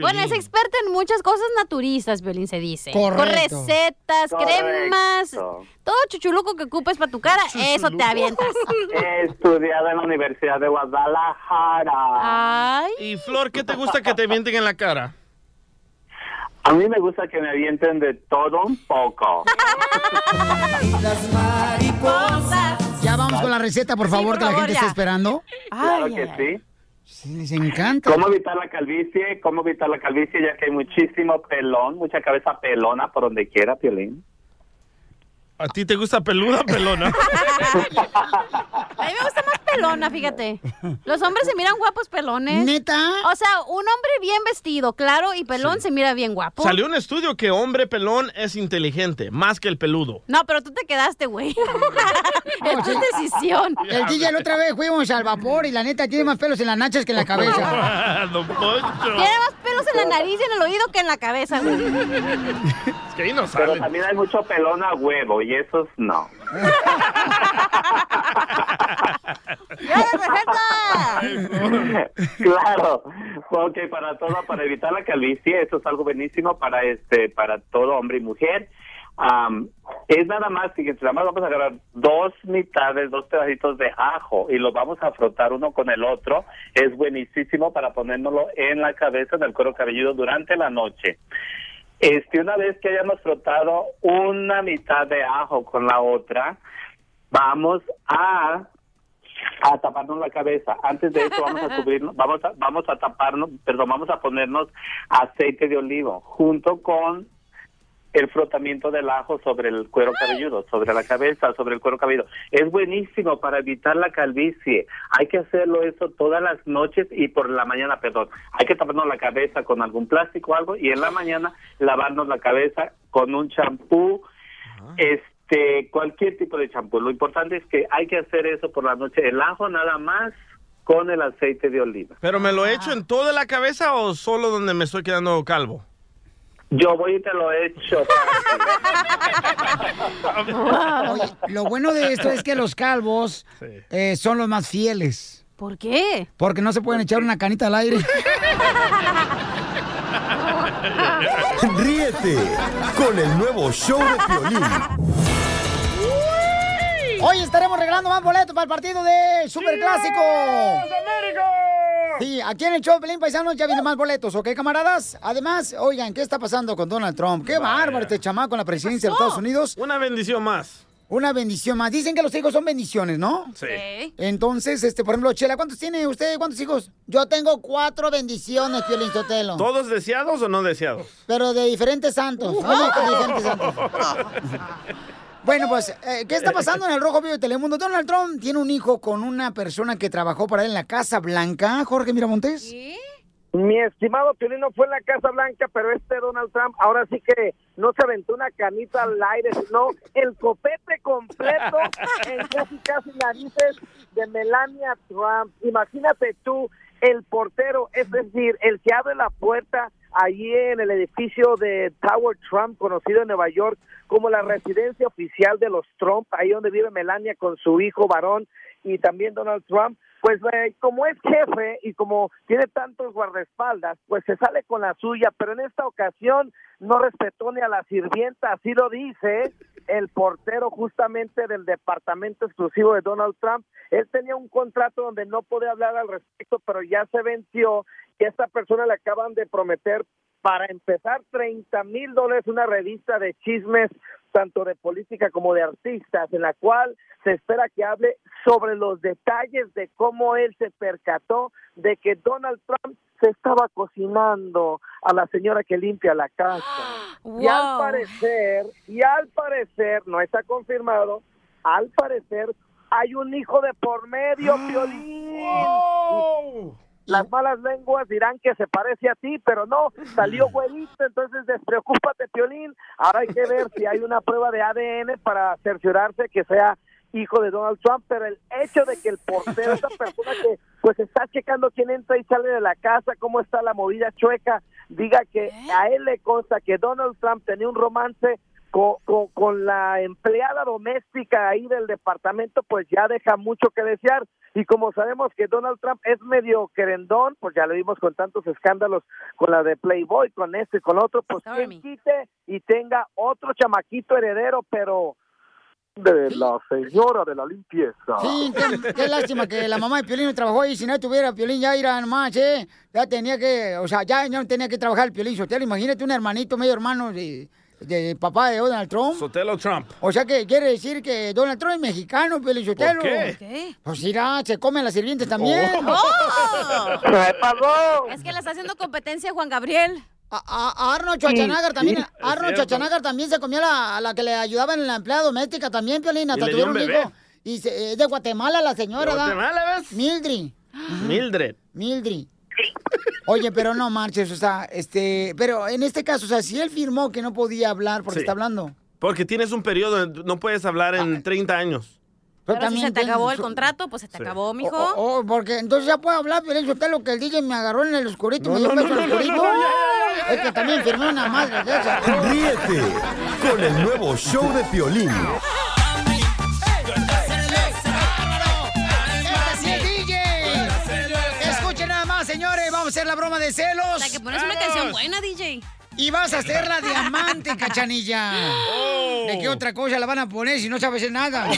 Bueno, es experta en muchas cosas naturistas, Violín se dice. Correcto. Con recetas, cremas, Correcto. Todo chuchuluco que ocupes para tu cara, eso te avientas. <laughs> He estudiado en la Universidad de Guadalajara. Y Flor, ¿qué te gusta que te mienten en la cara? A mí me gusta que me avienten de todo un poco. <laughs> Las mariposas. Ya vamos con la receta, por favor, que la gente está esperando. Claro que sí. Sí, les encanta. ¿Cómo evitar la calvicie? ¿Cómo evitar la calvicie? Ya que hay muchísimo pelón, mucha cabeza pelona por donde quiera, Piolín. ¿A ti te gusta peluda, pelona? <laughs> A mí me gusta más pelona, fíjate. Los hombres se miran guapos pelones. ¿Neta? O sea, un hombre bien vestido, claro, y pelón se mira bien guapo. Salió un estudio que hombre pelón es inteligente, más que el peludo. No, pero tú te quedaste, güey. <laughs> es tu decisión. El DJ la otra vez fuimos al vapor y la neta tiene más pelos en las nachas que en la cabeza. <laughs> Don Poncho. Tiene más pelos en la nariz y en el oído que en la cabeza, güey. Es que ahí no Pero también hay mucho pelón a huevo y esos no. claro, porque para todo, para evitar la calvicie, eso es algo buenísimo para este, para todo hombre y mujer. Am, es nada más, fíjense, nada más vamos a agarrar dos mitades, dos pedacitos de ajo y los vamos a frotar uno con el otro. Es buenísimo para ponérnoslo en la cabeza, en el cuero cabelludo durante la noche. Este, una vez que hayamos frotado una mitad de ajo con la otra, vamos a a taparnos la cabeza. Antes de eso vamos a <laughs> cubrirnos, vamos a, vamos a taparnos, perdón, vamos a ponernos aceite de olivo junto con el frotamiento del ajo sobre el cuero cabelludo, sobre la cabeza, sobre el cuero cabelludo. Es buenísimo para evitar la calvicie. Hay que hacerlo eso todas las noches y por la mañana, perdón. Hay que taparnos la cabeza con algún plástico o algo y en la mañana lavarnos la cabeza con un champú, este, cualquier tipo de champú. Lo importante es que hay que hacer eso por la noche. El ajo nada más con el aceite de oliva. ¿Pero me lo he hecho en toda la cabeza o solo donde me estoy quedando calvo? Yo voy y te lo he hecho. <laughs> Oye, lo bueno de esto es que los calvos eh, son los más fieles. ¿Por qué? Porque no se pueden echar una canita al aire. <laughs> Ríete con el nuevo show de Piolín. Hoy estaremos regalando más boletos para el partido de Superclásico. Sí, aquí en el show Pelín Paisanos ya vienen más boletos, ¿ok, camaradas? Además, oigan, ¿qué está pasando con Donald Trump? Qué bárbaro este chamaco en la presidencia de los Estados Unidos. Una bendición más. Una bendición más. Dicen que los hijos son bendiciones, ¿no? Sí. Entonces, este, por ejemplo, Chela, ¿cuántos tiene usted? ¿Cuántos hijos? Yo tengo cuatro bendiciones, Piolín Sotelo. ¿Todos deseados o no deseados? Pero de diferentes santos. <laughs> Oye, de diferentes santos. <laughs> Bueno, pues, eh, ¿qué está pasando en el Rojo Vivo de Telemundo? Donald Trump tiene un hijo con una persona que trabajó para él en la Casa Blanca, Jorge Miramontes. Mi estimado Piolín no fue en la Casa Blanca, pero este Donald Trump ahora sí que no se aventó una canita al aire, sino el copete completo <laughs> en casi casi narices de Melania Trump. Imagínate tú, el portero, es decir, el que abre la puerta allí en el edificio de Tower Trump, conocido en Nueva York como la residencia oficial de los Trump, ahí donde vive Melania con su hijo varón y también Donald Trump, pues eh, como es jefe y como tiene tantos guardaespaldas, pues se sale con la suya, pero en esta ocasión no respetó ni a la sirvienta, así lo dice el portero justamente del departamento exclusivo de Donald Trump. Él tenía un contrato donde no podía hablar al respecto, pero ya se venció y a esta persona le acaban de prometer para empezar 30 mil dólares una revista de chismes tanto de política como de artistas en la cual se espera que hable sobre los detalles de cómo él se percató de que Donald Trump se estaba cocinando a la señora que limpia la casa. Y al Wow. parecer, y al parecer, no está confirmado, al parecer hay un hijo de por medio, Piolín. Las malas lenguas dirán que se parece a ti, pero no, salió güerito, entonces despreocúpate, Piolín. Ahora hay que ver si hay una prueba de ADN para cerciorarse que sea hijo de Donald Trump, pero el hecho de que el portero, esa persona que pues está checando quién entra y sale de la casa, cómo está la movida chueca, diga que a él le consta que Donald Trump tenía un romance con, con, con la empleada doméstica ahí del departamento, pues ya deja mucho que desear. Y como sabemos que Donald Trump es medio querendón, pues ya lo vimos con tantos escándalos con la de Playboy, con este y con otro, pues quien quite y tenga otro chamaquito heredero, pero de la señora de la limpieza. Sí, qué, qué lástima que la mamá de Piolín no trabajó y si no tuviera Piolín ya irá nomás, ¿eh? Ya tenía que, o sea, ya no tenía que trabajar el Piolín Sotelo. Imagínate un hermanito, medio hermano de, de papá de Donald Trump. Sotelo Trump. O sea que quiere decir que Donald Trump es mexicano, Piolín Sotelo. qué? ¿Qué? Pues irá, se come a las sirvientes también. ¡Oh! <laughs> ¿Qué pasó? Es que le está haciendo competencia a Juan Gabriel. A, a- Arnold Schwarzenegger Sí, también, sí. Arnold. Schwarzenegger también se comió a la, a la que le ayudaba en la empleada doméstica también, Piolín, hasta tuvieron un hijo. Y se- es de Guatemala la señora, ¿De. Guatemala, ves? Mildred. Mildred. Mildred. Oye, pero no marches, o sea, este, pero en este caso, o sea, si él firmó que no podía hablar porque Sí. está hablando. Porque tienes un periodo, no puedes hablar en 30 años. Pero si se te acabó el contrato, pues se te Sí. acabó, mijo. Oh, oh, porque entonces ya puedo hablar, pero eso lo que el DJ me agarró en el oscurito, No, me dio no, no, el no, oscurito. Es que también firmé una madre de. Ríete con el nuevo show de Piolín. Hacer la broma de celos. La que pones una canción buena, DJ. Y vas a hacer la diamante, <laughs> cachanilla. Oh. ¿De qué otra cosa la van a poner si no sabes nada?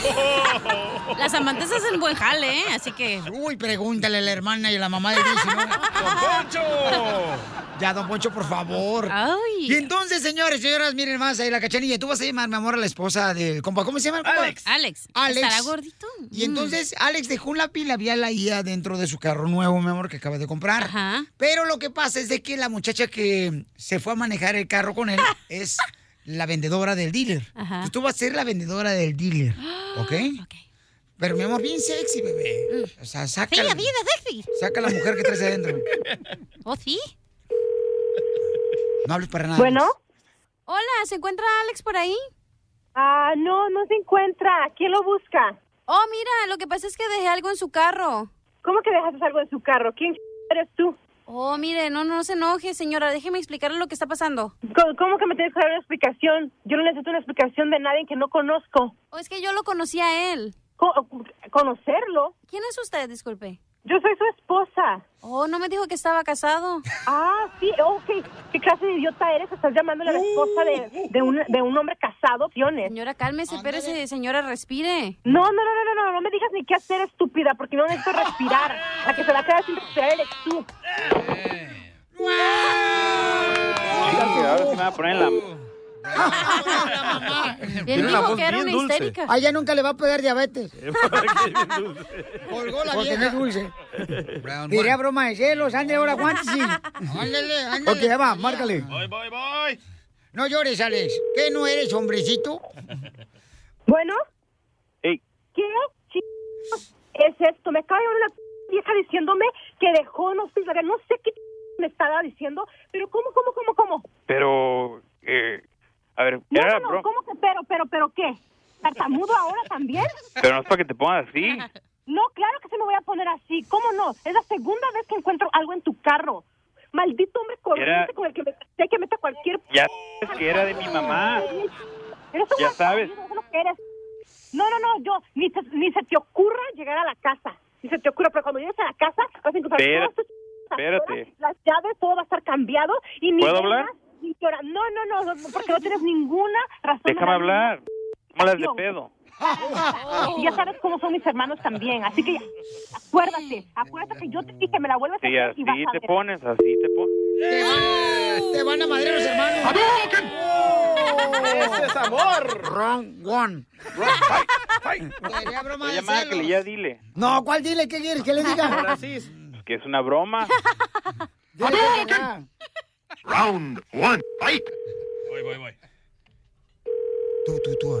Las amantes hacen buen jale, ¿eh? Así que... Uy, pregúntale a la hermana y a la mamá de Luis, ¿no? <laughs> Ya, don Poncho, por favor. Ay. Y entonces, señores, señoras, miren más ahí la cachanilla. Tú vas a llamar, mi amor, a la esposa del compa. ¿Cómo se llama el compa? Alex. Alex. Alex. ¿Estará gordito? Y entonces Alex dejó un lápiz labial ahí adentro de su carro nuevo, mi amor, que acaba de comprar. Ajá. Pero lo que pasa es de que la muchacha que se fue a manejar el carro con él <laughs> es la vendedora del dealer. Ajá. Entonces tú vas a ser la vendedora del dealer, <gasps> ¿ok? Pero mi amor, bien sexy, bebé. O sea, saca, Sí, la, la vida sexy. saca la mujer que traes adentro. <laughs> ¿Oh, sí? No hables para nada. Bueno. Hola, ¿se encuentra Alex por ahí? Ah, no, no se encuentra. ¿Quién lo busca? Oh, mira, lo que pasa es que dejé algo en su carro. ¿Cómo que dejaste algo en su carro? ¿Quién eres tú? Oh, mire, no, no se enoje, señora. Déjeme explicarle lo que está pasando. ¿Cómo, cómo que me tienes que dar una explicación? Yo no necesito una explicación de nadie que no conozco. Oh, es que yo lo conocí a él. Co- ¿Conocerlo? ¿Quién es usted? Disculpe. Yo soy su esposa. Oh, no me dijo que estaba casado. Ah, sí, ok. ¿Qué clase de idiota eres? Estás llamándole a la esposa de, de, un, de un hombre casado, opciones. Señora, cálmese, espérese, señora, respire. No, no, no, no, no, no, no me digas ni qué hacer, estúpida, porque no necesito respirar. La que se va a quedar sin respirar eres tú. ahora sí me va a poner en la... <laughs> Tiene Él dijo que era una histérica. A ella nunca le va a pegar diabetes. <laughs> Colgó la Porque vieja. no es dulce. Diría broma de celos. Ándale, ahora aguántese. Ándale, ándale. Ok, ya va, márcale. Voy, voy, voy. No llores, Alex. ¿Qué no eres, hombrecito? Bueno. Ey. ¿Qué ch- es esto? Me acaba de una vieja diciéndome que dejó no sé, no sé qué me estaba diciendo, pero ¿cómo, cómo, cómo, cómo? Pero, eh, a ver, No, era no, ¿cómo que pero, pero, pero qué? ¿Tartamudo ahora también? pero no es para que te pongas así. No, claro que se me voy a poner así. ¿Cómo no? Es la segunda vez que encuentro algo en tu carro. Maldito hombre corriente Era- con el que me sé que mete cualquier... Ya sabes que era de mi mamá. Eres un Ya sabes. eso es lo que eres. No, no, no, yo, ni, te- ni se te ocurra llegar a la casa. Ni se te ocurra, pero cuando llegues a la casa vas a encontrar Espérate, espérate. las llaves, todo va a estar cambiado y ni ¿Puedo hablar? Llorar. No, no, no, no, porque no tienes ninguna razón. de Déjame hablar. ¿Cómo las de No. pedo? Y ya sabes cómo son mis hermanos también, así que acuérdate, acuérdate que yo te dije, me la vuelves a Sí, hacer y vas así a te ver. pones, así te pones. Te van, te van a madrear los hermanos. ¡Ese es amor! Wrong one. Quería broma de ya dile. No, ¿cuál dile? ¿Qué quieres que le diga? Que es una broma. Round one, fight. Voy, voy, voy. Tú, tú, tú.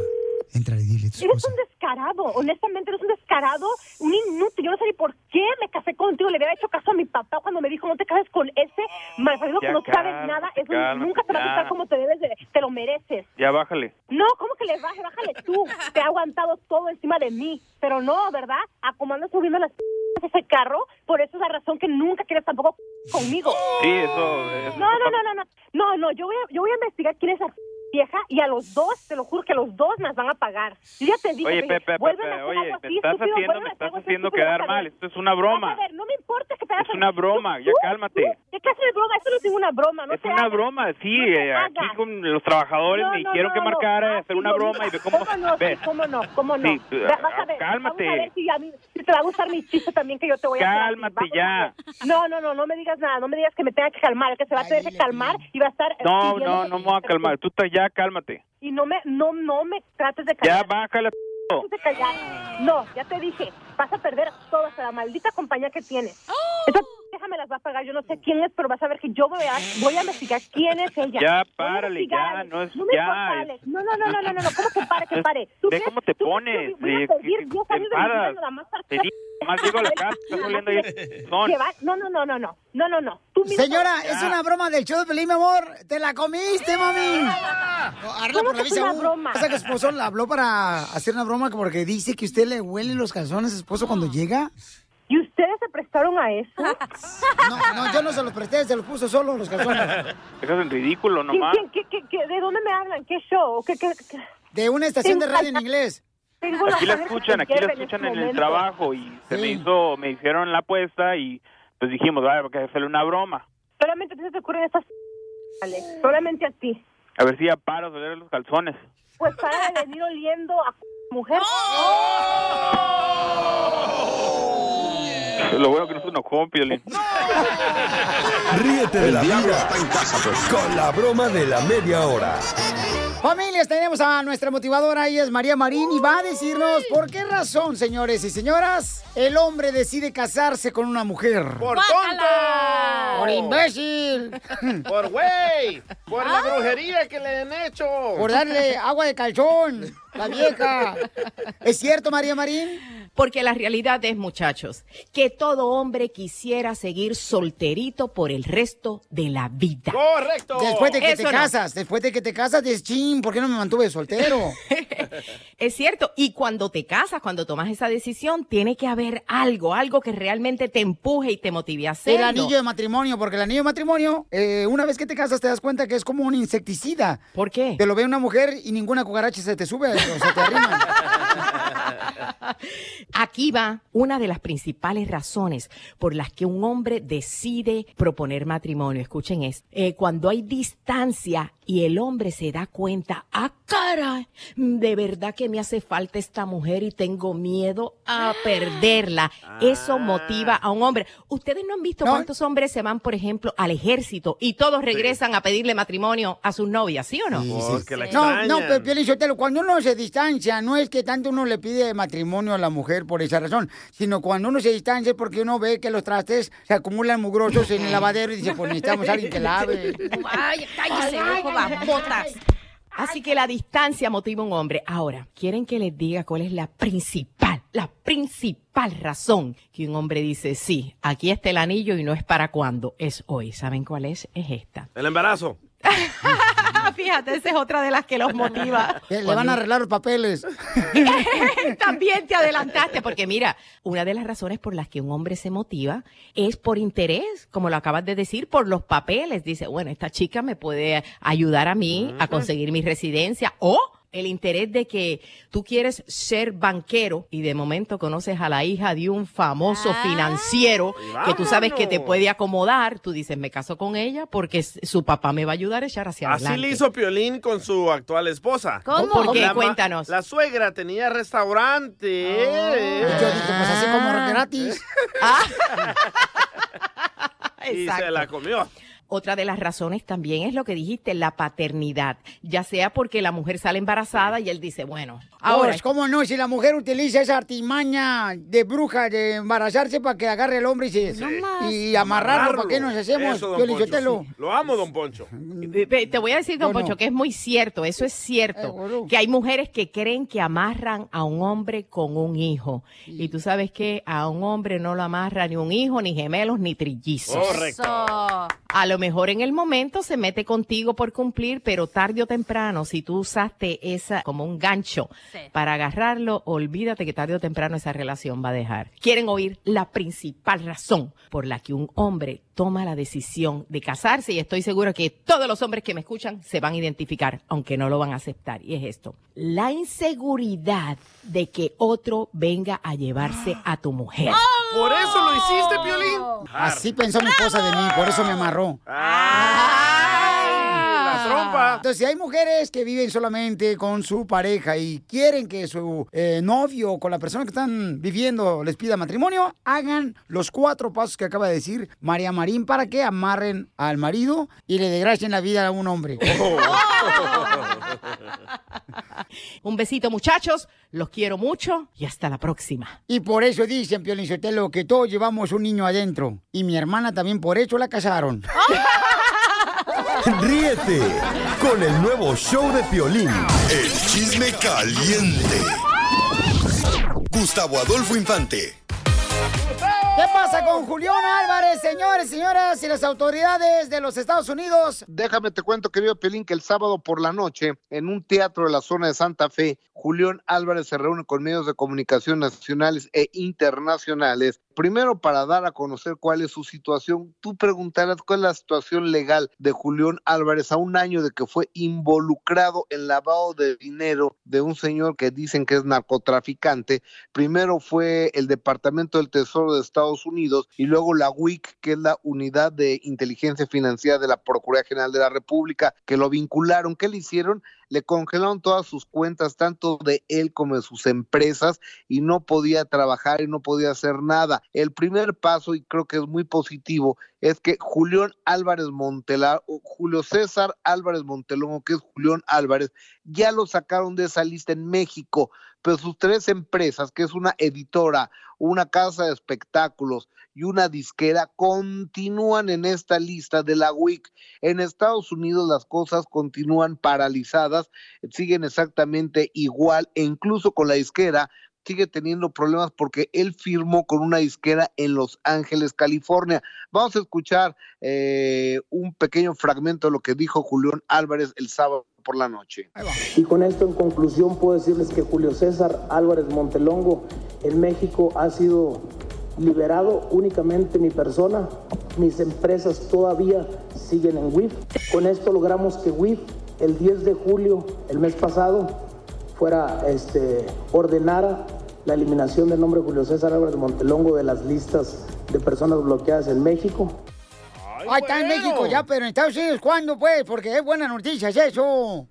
Entra y dile a tu Eres un descarado. Honestamente, eres un descarado, un inútil. Yo no sé ni por qué me casé contigo. Le hubiera hecho caso a mi papá cuando me dijo no te cases con ese malvado que no sabes nada. Eso cálmate, nunca te va a gustar como te debes de, te lo mereces. Ya bájale. No, ¿cómo que le baje? Bájale tú. Te ha aguantado todo encima de mí. Pero no, ¿verdad? A como andas subiendo las ese carro, por eso es la razón que nunca quieres tampoco conmigo. Sí, eso es... No, no, no, no, no. No, no, yo voy a, yo voy a investigar quién es vieja y a los dos, te lo juro que a los dos nos van a pagar. Yo ya te dije, Oye, Pepe, Pepe, vuelven a hacer oye, algo me así, estás estúpido, haciendo, me estás haciendo quedar a mal. Esto es una broma. A ver, no me importa que te hagas Es una broma, ya cálmate. ¿Qué clase de broma? Esto no es ninguna broma, no Es una hagas. broma, sí. No eh, aquí con los trabajadores No, me dijeron no, que marcara y hacer Ah, una broma y ve cómo... ¿Cómo no? Ve. ¿Cómo no? ¿Cómo no? Sí, vas a ver, cálmate. Vamos a ver si, a mí, si te va a gustar mi chiste también que yo te voy a hacer. Cálmate ya. No, no, no, no me digas nada. No me digas que me tenga que calmar. Que se va a tener que calmar y va a estar... No, no, no me voy a calmar. Tú estás ya, cálmate. Y no me, no, no me trates de Ya, callar. bájale. Trates de callar. No, ya te dije. Vas a perder toda esa maldita compañía que tienes. Esa vieja me las va a pagar. Yo no sé quién es, pero vas a ver que yo voy a, voy a investigar quién es ella. Ya, a párale, ya, no es- No me ya, importa, Alex. No, no, no, no, no, no, no. ¿Cómo que pare, que pare? ¿Tú Ve crees- cómo te tú- pones. yo voy a eh, pedir que- 10 te años de mi vida enfadas. nada más para Te digo, llego a la casa, estás oliendo No, no, no, no, no. No, no, no. Tú mismo- Señora, es una broma del show de Pelín, mi amor. Te la comiste, mami. Arla ¿Cómo por la que es una broma? O sea, que esposo le habló para hacer una broma porque dice que usted le huele los calzones a su esposo cuando llega. ¿Y ustedes se prestaron a eso? No, no, yo no se los presté, se los puso solo los calzones. Eso es en ridículo ¿Quién- nomás. quién- qué- qué- qué- ¿De dónde me hablan? ¿Qué show? ¿Qué, qué, qué? De una estación de radio en inglés. Tengo Aquí la escuchan, que aquí la escuchan este en el trabajo y se me hizo, me hicieron la apuesta y pues dijimos, vaya, porque hacerle una broma. Solamente a ti se te ocurren estas... <laughs> Alex. Solamente a ti. A ver si ya paro de oler los calzones. Pues para de venir oliendo a <laughs> mujer. <laughs> Lo bueno que <laughs> no se enojó, Piolín. Ríete de la vida con la broma de la media hora. Familias, tenemos a nuestra motivadora, ella es María Marín, y va a decirnos por qué razón, señores y señoras, el hombre decide casarse con una mujer. ¡Por tonto! ¡Por imbécil! <laughs> ¡Por güey! ¡Por la brujería que le han hecho! Por darle agua de calzón, la vieja. ¿Es cierto, María Marín? Porque la realidad es, muchachos, que todo hombre quisiera seguir solterito por el resto de la vida. ¡Correcto! Después de que Eso te no. casas, después de que te casas, dices, ching, ¿por qué no me mantuve soltero? <laughs> Es cierto, y cuando te casas, cuando tomas esa decisión, tiene que haber algo, algo que realmente te empuje y te motive a hacerlo. El anillo de matrimonio, porque el anillo de matrimonio, eh, una vez que te casas, te das cuenta que es como un insecticida. ¿Por qué? Te lo ve una mujer y ninguna cucaracha se te sube o se te arrima. <laughs> <laughs> Aquí va una de las principales razones por las que un hombre decide proponer matrimonio. Escuchen esto. Eh, cuando hay distancia y el hombre se da cuenta, ah, caray, de verdad que me hace falta esta mujer y tengo miedo a perderla. Eso motiva a un hombre. Ustedes no han visto cuántos hombres se van, por ejemplo, al ejército y todos regresan a pedirle matrimonio a sus novias, ¿sí o no? La No, no, pero cuando uno se distancia, no es que tanto uno le pide matrimonio a la mujer por esa razón, sino cuando uno se distancia es porque uno ve que los trastes se acumulan mugrosos en el <laughs> lavadero y dice, pues necesitamos a alguien que lave. <laughs> Ay, cállese, ojo, botas. Así que la distancia motiva a un hombre. Ahora, ¿quieren que les diga cuál es la principal, la principal razón que un hombre dice, sí, aquí está el anillo y no es para cuándo, es hoy? ¿Saben cuál es? Es esta. El embarazo. <laughs> Fíjate, esa es otra de las que los motiva. Que le van a arreglar los papeles. <laughs> También te adelantaste, porque mira, una de las razones por las que un hombre se motiva es por interés, como lo acabas de decir, por los papeles. Dice, bueno, esta chica me puede ayudar a mí a conseguir mi residencia o el interés de que tú quieres ser banquero y de momento conoces a la hija de un famoso financiero que tú sabes que te puede acomodar, tú dices, me caso con ella porque su papá me va a ayudar a echar hacia Así adelante. le hizo Piolín con su actual esposa. ¿Cómo? ¿Por qué? La Cuéntanos. La suegra tenía restaurante. Y yo dije, pues así como gratis. <laughs> Y se la comió. Otra de las razones también es lo que dijiste, la paternidad, ya sea porque la mujer sale embarazada y él dice, bueno, ahora Ahora, ¿cómo no? Si la mujer utiliza esa artimaña de bruja de embarazarse para que agarre al hombre y, se, y amarrarlo, ¿para qué nos hacemos? Eso, don Poncho, sí. Lo amo, don Poncho. Ve, Te voy a decir, don no. Poncho, que es muy cierto, eso es cierto, que hay mujeres que creen que amarran a un hombre con un hijo. Y tú sabes que a un hombre no lo amarra ni un hijo, ni gemelos, ni trillizos. Correcto. A lo mejor en el momento se mete contigo por cumplir, pero tarde o temprano, si tú usaste esa como un gancho para agarrarlo, olvídate que tarde o temprano esa relación va a dejar. Quieren oír la principal razón por la que un hombre toma la decisión de casarse y estoy seguro que todos los hombres que me escuchan se van a identificar, aunque no lo van a aceptar. Y es esto, la inseguridad de que otro venga a llevarse <gasps> a tu mujer. ¿Por eso lo hiciste, Piolín? Así pensó mi esposa de mí, por eso me amarró. la trompa. Entonces, si hay mujeres que viven solamente con su pareja y quieren que su eh, novio o con la persona que están viviendo les pida matrimonio, hagan los cuatro pasos que acaba de decir María Marín para que amarren al marido y le desgracien la vida a un hombre. <laughs> Un besito muchachos, los quiero mucho y hasta la próxima. Y por eso dicen, Piolín Sotelo, que todos llevamos un niño adentro. Y mi hermana también por eso la casaron. <laughs> Ríete con el nuevo show de Piolín. El chisme caliente. Gustavo Adolfo Infante. ¿Qué pasa con Julián Álvarez, señores, señoras y las autoridades de los Estados Unidos? Déjame te cuento, querido Pelín, que el sábado por la noche, en un teatro de la zona de Santa Fe, Julián Álvarez se reúne con medios de comunicación nacionales e internacionales. Primero, para dar a conocer cuál es su situación, tú preguntarás cuál es la situación legal de Julián Álvarez a un año de que fue involucrado en lavado de dinero de un señor que dicen que es narcotraficante. Primero fue el Departamento del Tesoro de Estados Unidos y luego la WIC, que es la Unidad de Inteligencia Financiera de la Procuraduría General de la República, que lo vincularon. ¿Qué le hicieron? Le congelaron todas sus cuentas, tanto de él como de sus empresas, y no podía trabajar y no podía hacer nada. El primer paso, y creo que es muy positivo, es que Julián Álvarez Montelar, o Julio César Álvarez Montelongo, que es Julián Álvarez, ya lo sacaron de esa lista en México, pero sus tres empresas, que es una editora, una casa de espectáculos y una disquera, continúan en esta lista de la WIC. En Estados Unidos las cosas continúan paralizadas, siguen exactamente igual, e incluso con la disquera sigue teniendo problemas porque él firmó con una disquera en Los Ángeles, California. Vamos a escuchar eh, un pequeño fragmento de lo que dijo Julián Álvarez el sábado por la noche. Y con esto en conclusión puedo decirles que Julio César Álvarez Montelongo en México ha sido liberado únicamente mi persona. Mis empresas todavía siguen en WIF. Con esto logramos que WIF el 10 de julio, el mes pasado, fuera este ordenara la eliminación del nombre Julio César Álvarez Montelongo de las listas de personas bloqueadas en México. Ahí está en México ya, pero en Estados Unidos, ¿cuándo pues? Porque es buena noticia es eso.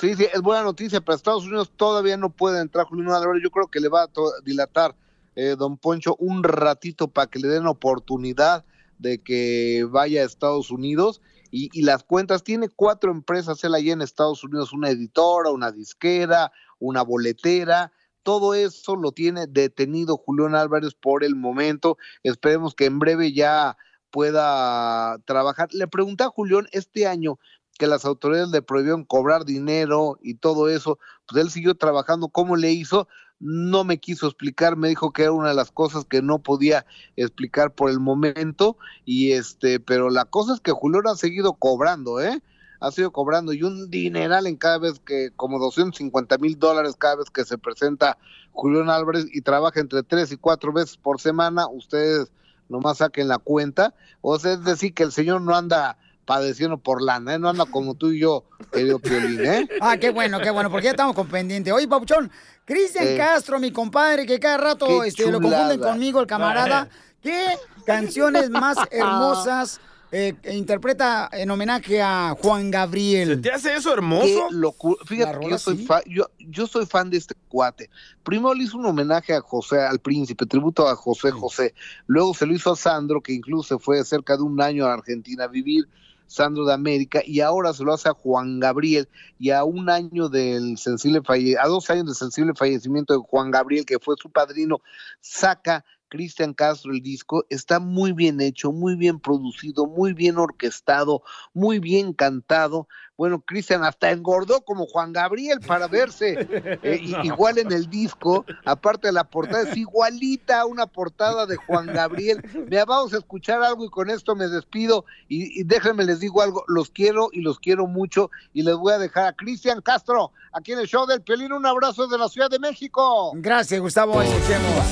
Sí, sí, es buena noticia, pero Estados Unidos todavía no puede entrar Julián Álvarez. Yo creo que le va a dilatar, eh, don Poncho, un ratito para que le den oportunidad de que vaya a Estados Unidos. Y, y las cuentas, tiene cuatro empresas él allá en Estados Unidos, una editora, una disquera, una boletera. Todo eso lo tiene detenido Julián Álvarez por el momento. Esperemos que en breve ya pueda trabajar. Le pregunté a Julián este año que las autoridades le prohibieron cobrar dinero y todo eso, pues él siguió trabajando. ¿Cómo le hizo? No me quiso explicar, me dijo que era una de las cosas que no podía explicar por el momento, y este, pero la cosa es que Julián ha seguido cobrando, ¿eh? Ha seguido cobrando y un dineral en cada vez que, como 250 mil dólares cada vez que se presenta Julián Álvarez y trabaja entre tres y cuatro veces por semana, ustedes nomás saquen la cuenta, o sea, es decir, que el señor no anda padeciendo por lana, ¿eh? no anda como tú y yo, querido Piolín, ¿eh? <laughs> Ah, qué bueno, qué bueno, porque ya estamos con pendiente. Oye, Papuchón, Cristian Eh. Castro, mi compadre, que cada rato este, lo confunden conmigo, el camarada. <laughs> ¿Qué canciones más hermosas eh, interpreta en homenaje a Juan Gabriel? ¿Te hace eso Qué hermoso? locura. La Fíjate que rola yo soy, sí. fan, yo, yo soy fan de este cuate. Primero le hizo un homenaje a José, al príncipe, tributo a José José. Luego se lo hizo a Sandro, que incluso se fue cerca de un año a Argentina a vivir. Sandro de América y ahora se lo hace a Juan Gabriel y a un año del sensible falle a dos años del sensible fallecimiento de Juan Gabriel que fue su padrino saca Cristian Castro el disco está muy bien hecho, muy bien producido, muy bien orquestado, muy bien cantado. Bueno, Cristian hasta engordó como Juan Gabriel para verse <laughs> eh, igual en el disco. Aparte de la portada, es igualita a una portada de Juan Gabriel. Mira, vamos a escuchar algo y con esto me despido. Y, y déjenme les digo algo, los quiero y los quiero mucho. Y les voy a dejar a Cristian Castro aquí en el show del Pelín. Un abrazo de la Ciudad de México. Gracias, Gustavo. Escuchemos.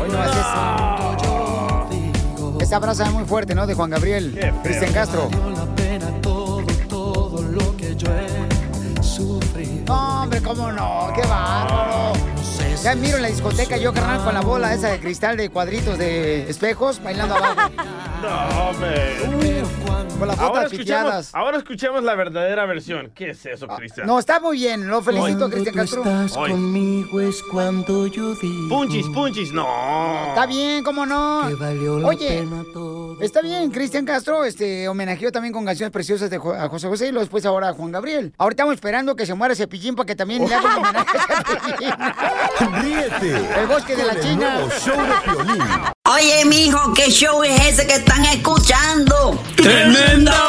Hoy no haces Esa abraza es muy fuerte, ¿no? De Juan Gabriel. Cristian Castro. Hombre, cómo no, qué bárbaro. Ya miro en la discoteca yo, carnal, con la bola esa de cristal de cuadritos de espejos, bailando abajo. <laughs> No, hombre. con las ahora, botas piteadas. ahora escuchemos la verdadera versión. ¿Qué es eso, Cristian? No, está muy bien, lo felicito, Cristian tú Castro. estás Hoy. conmigo es cuando yo digo. Punchis, punchis, no. Está bien, ¿cómo no? Oye, está bien, Cristian Castro este, homenajeó también con canciones preciosas de Jo- a José José y luego después ahora a Juan Gabriel. Ahora estamos esperando que se muera Cepillín para que también le haga un homenaje a Cepillín. <laughs> Ríete El bosque de la China. nuevo show de. Oye, mijo, ¿qué show es ese que están escuchando? ¡Tremenda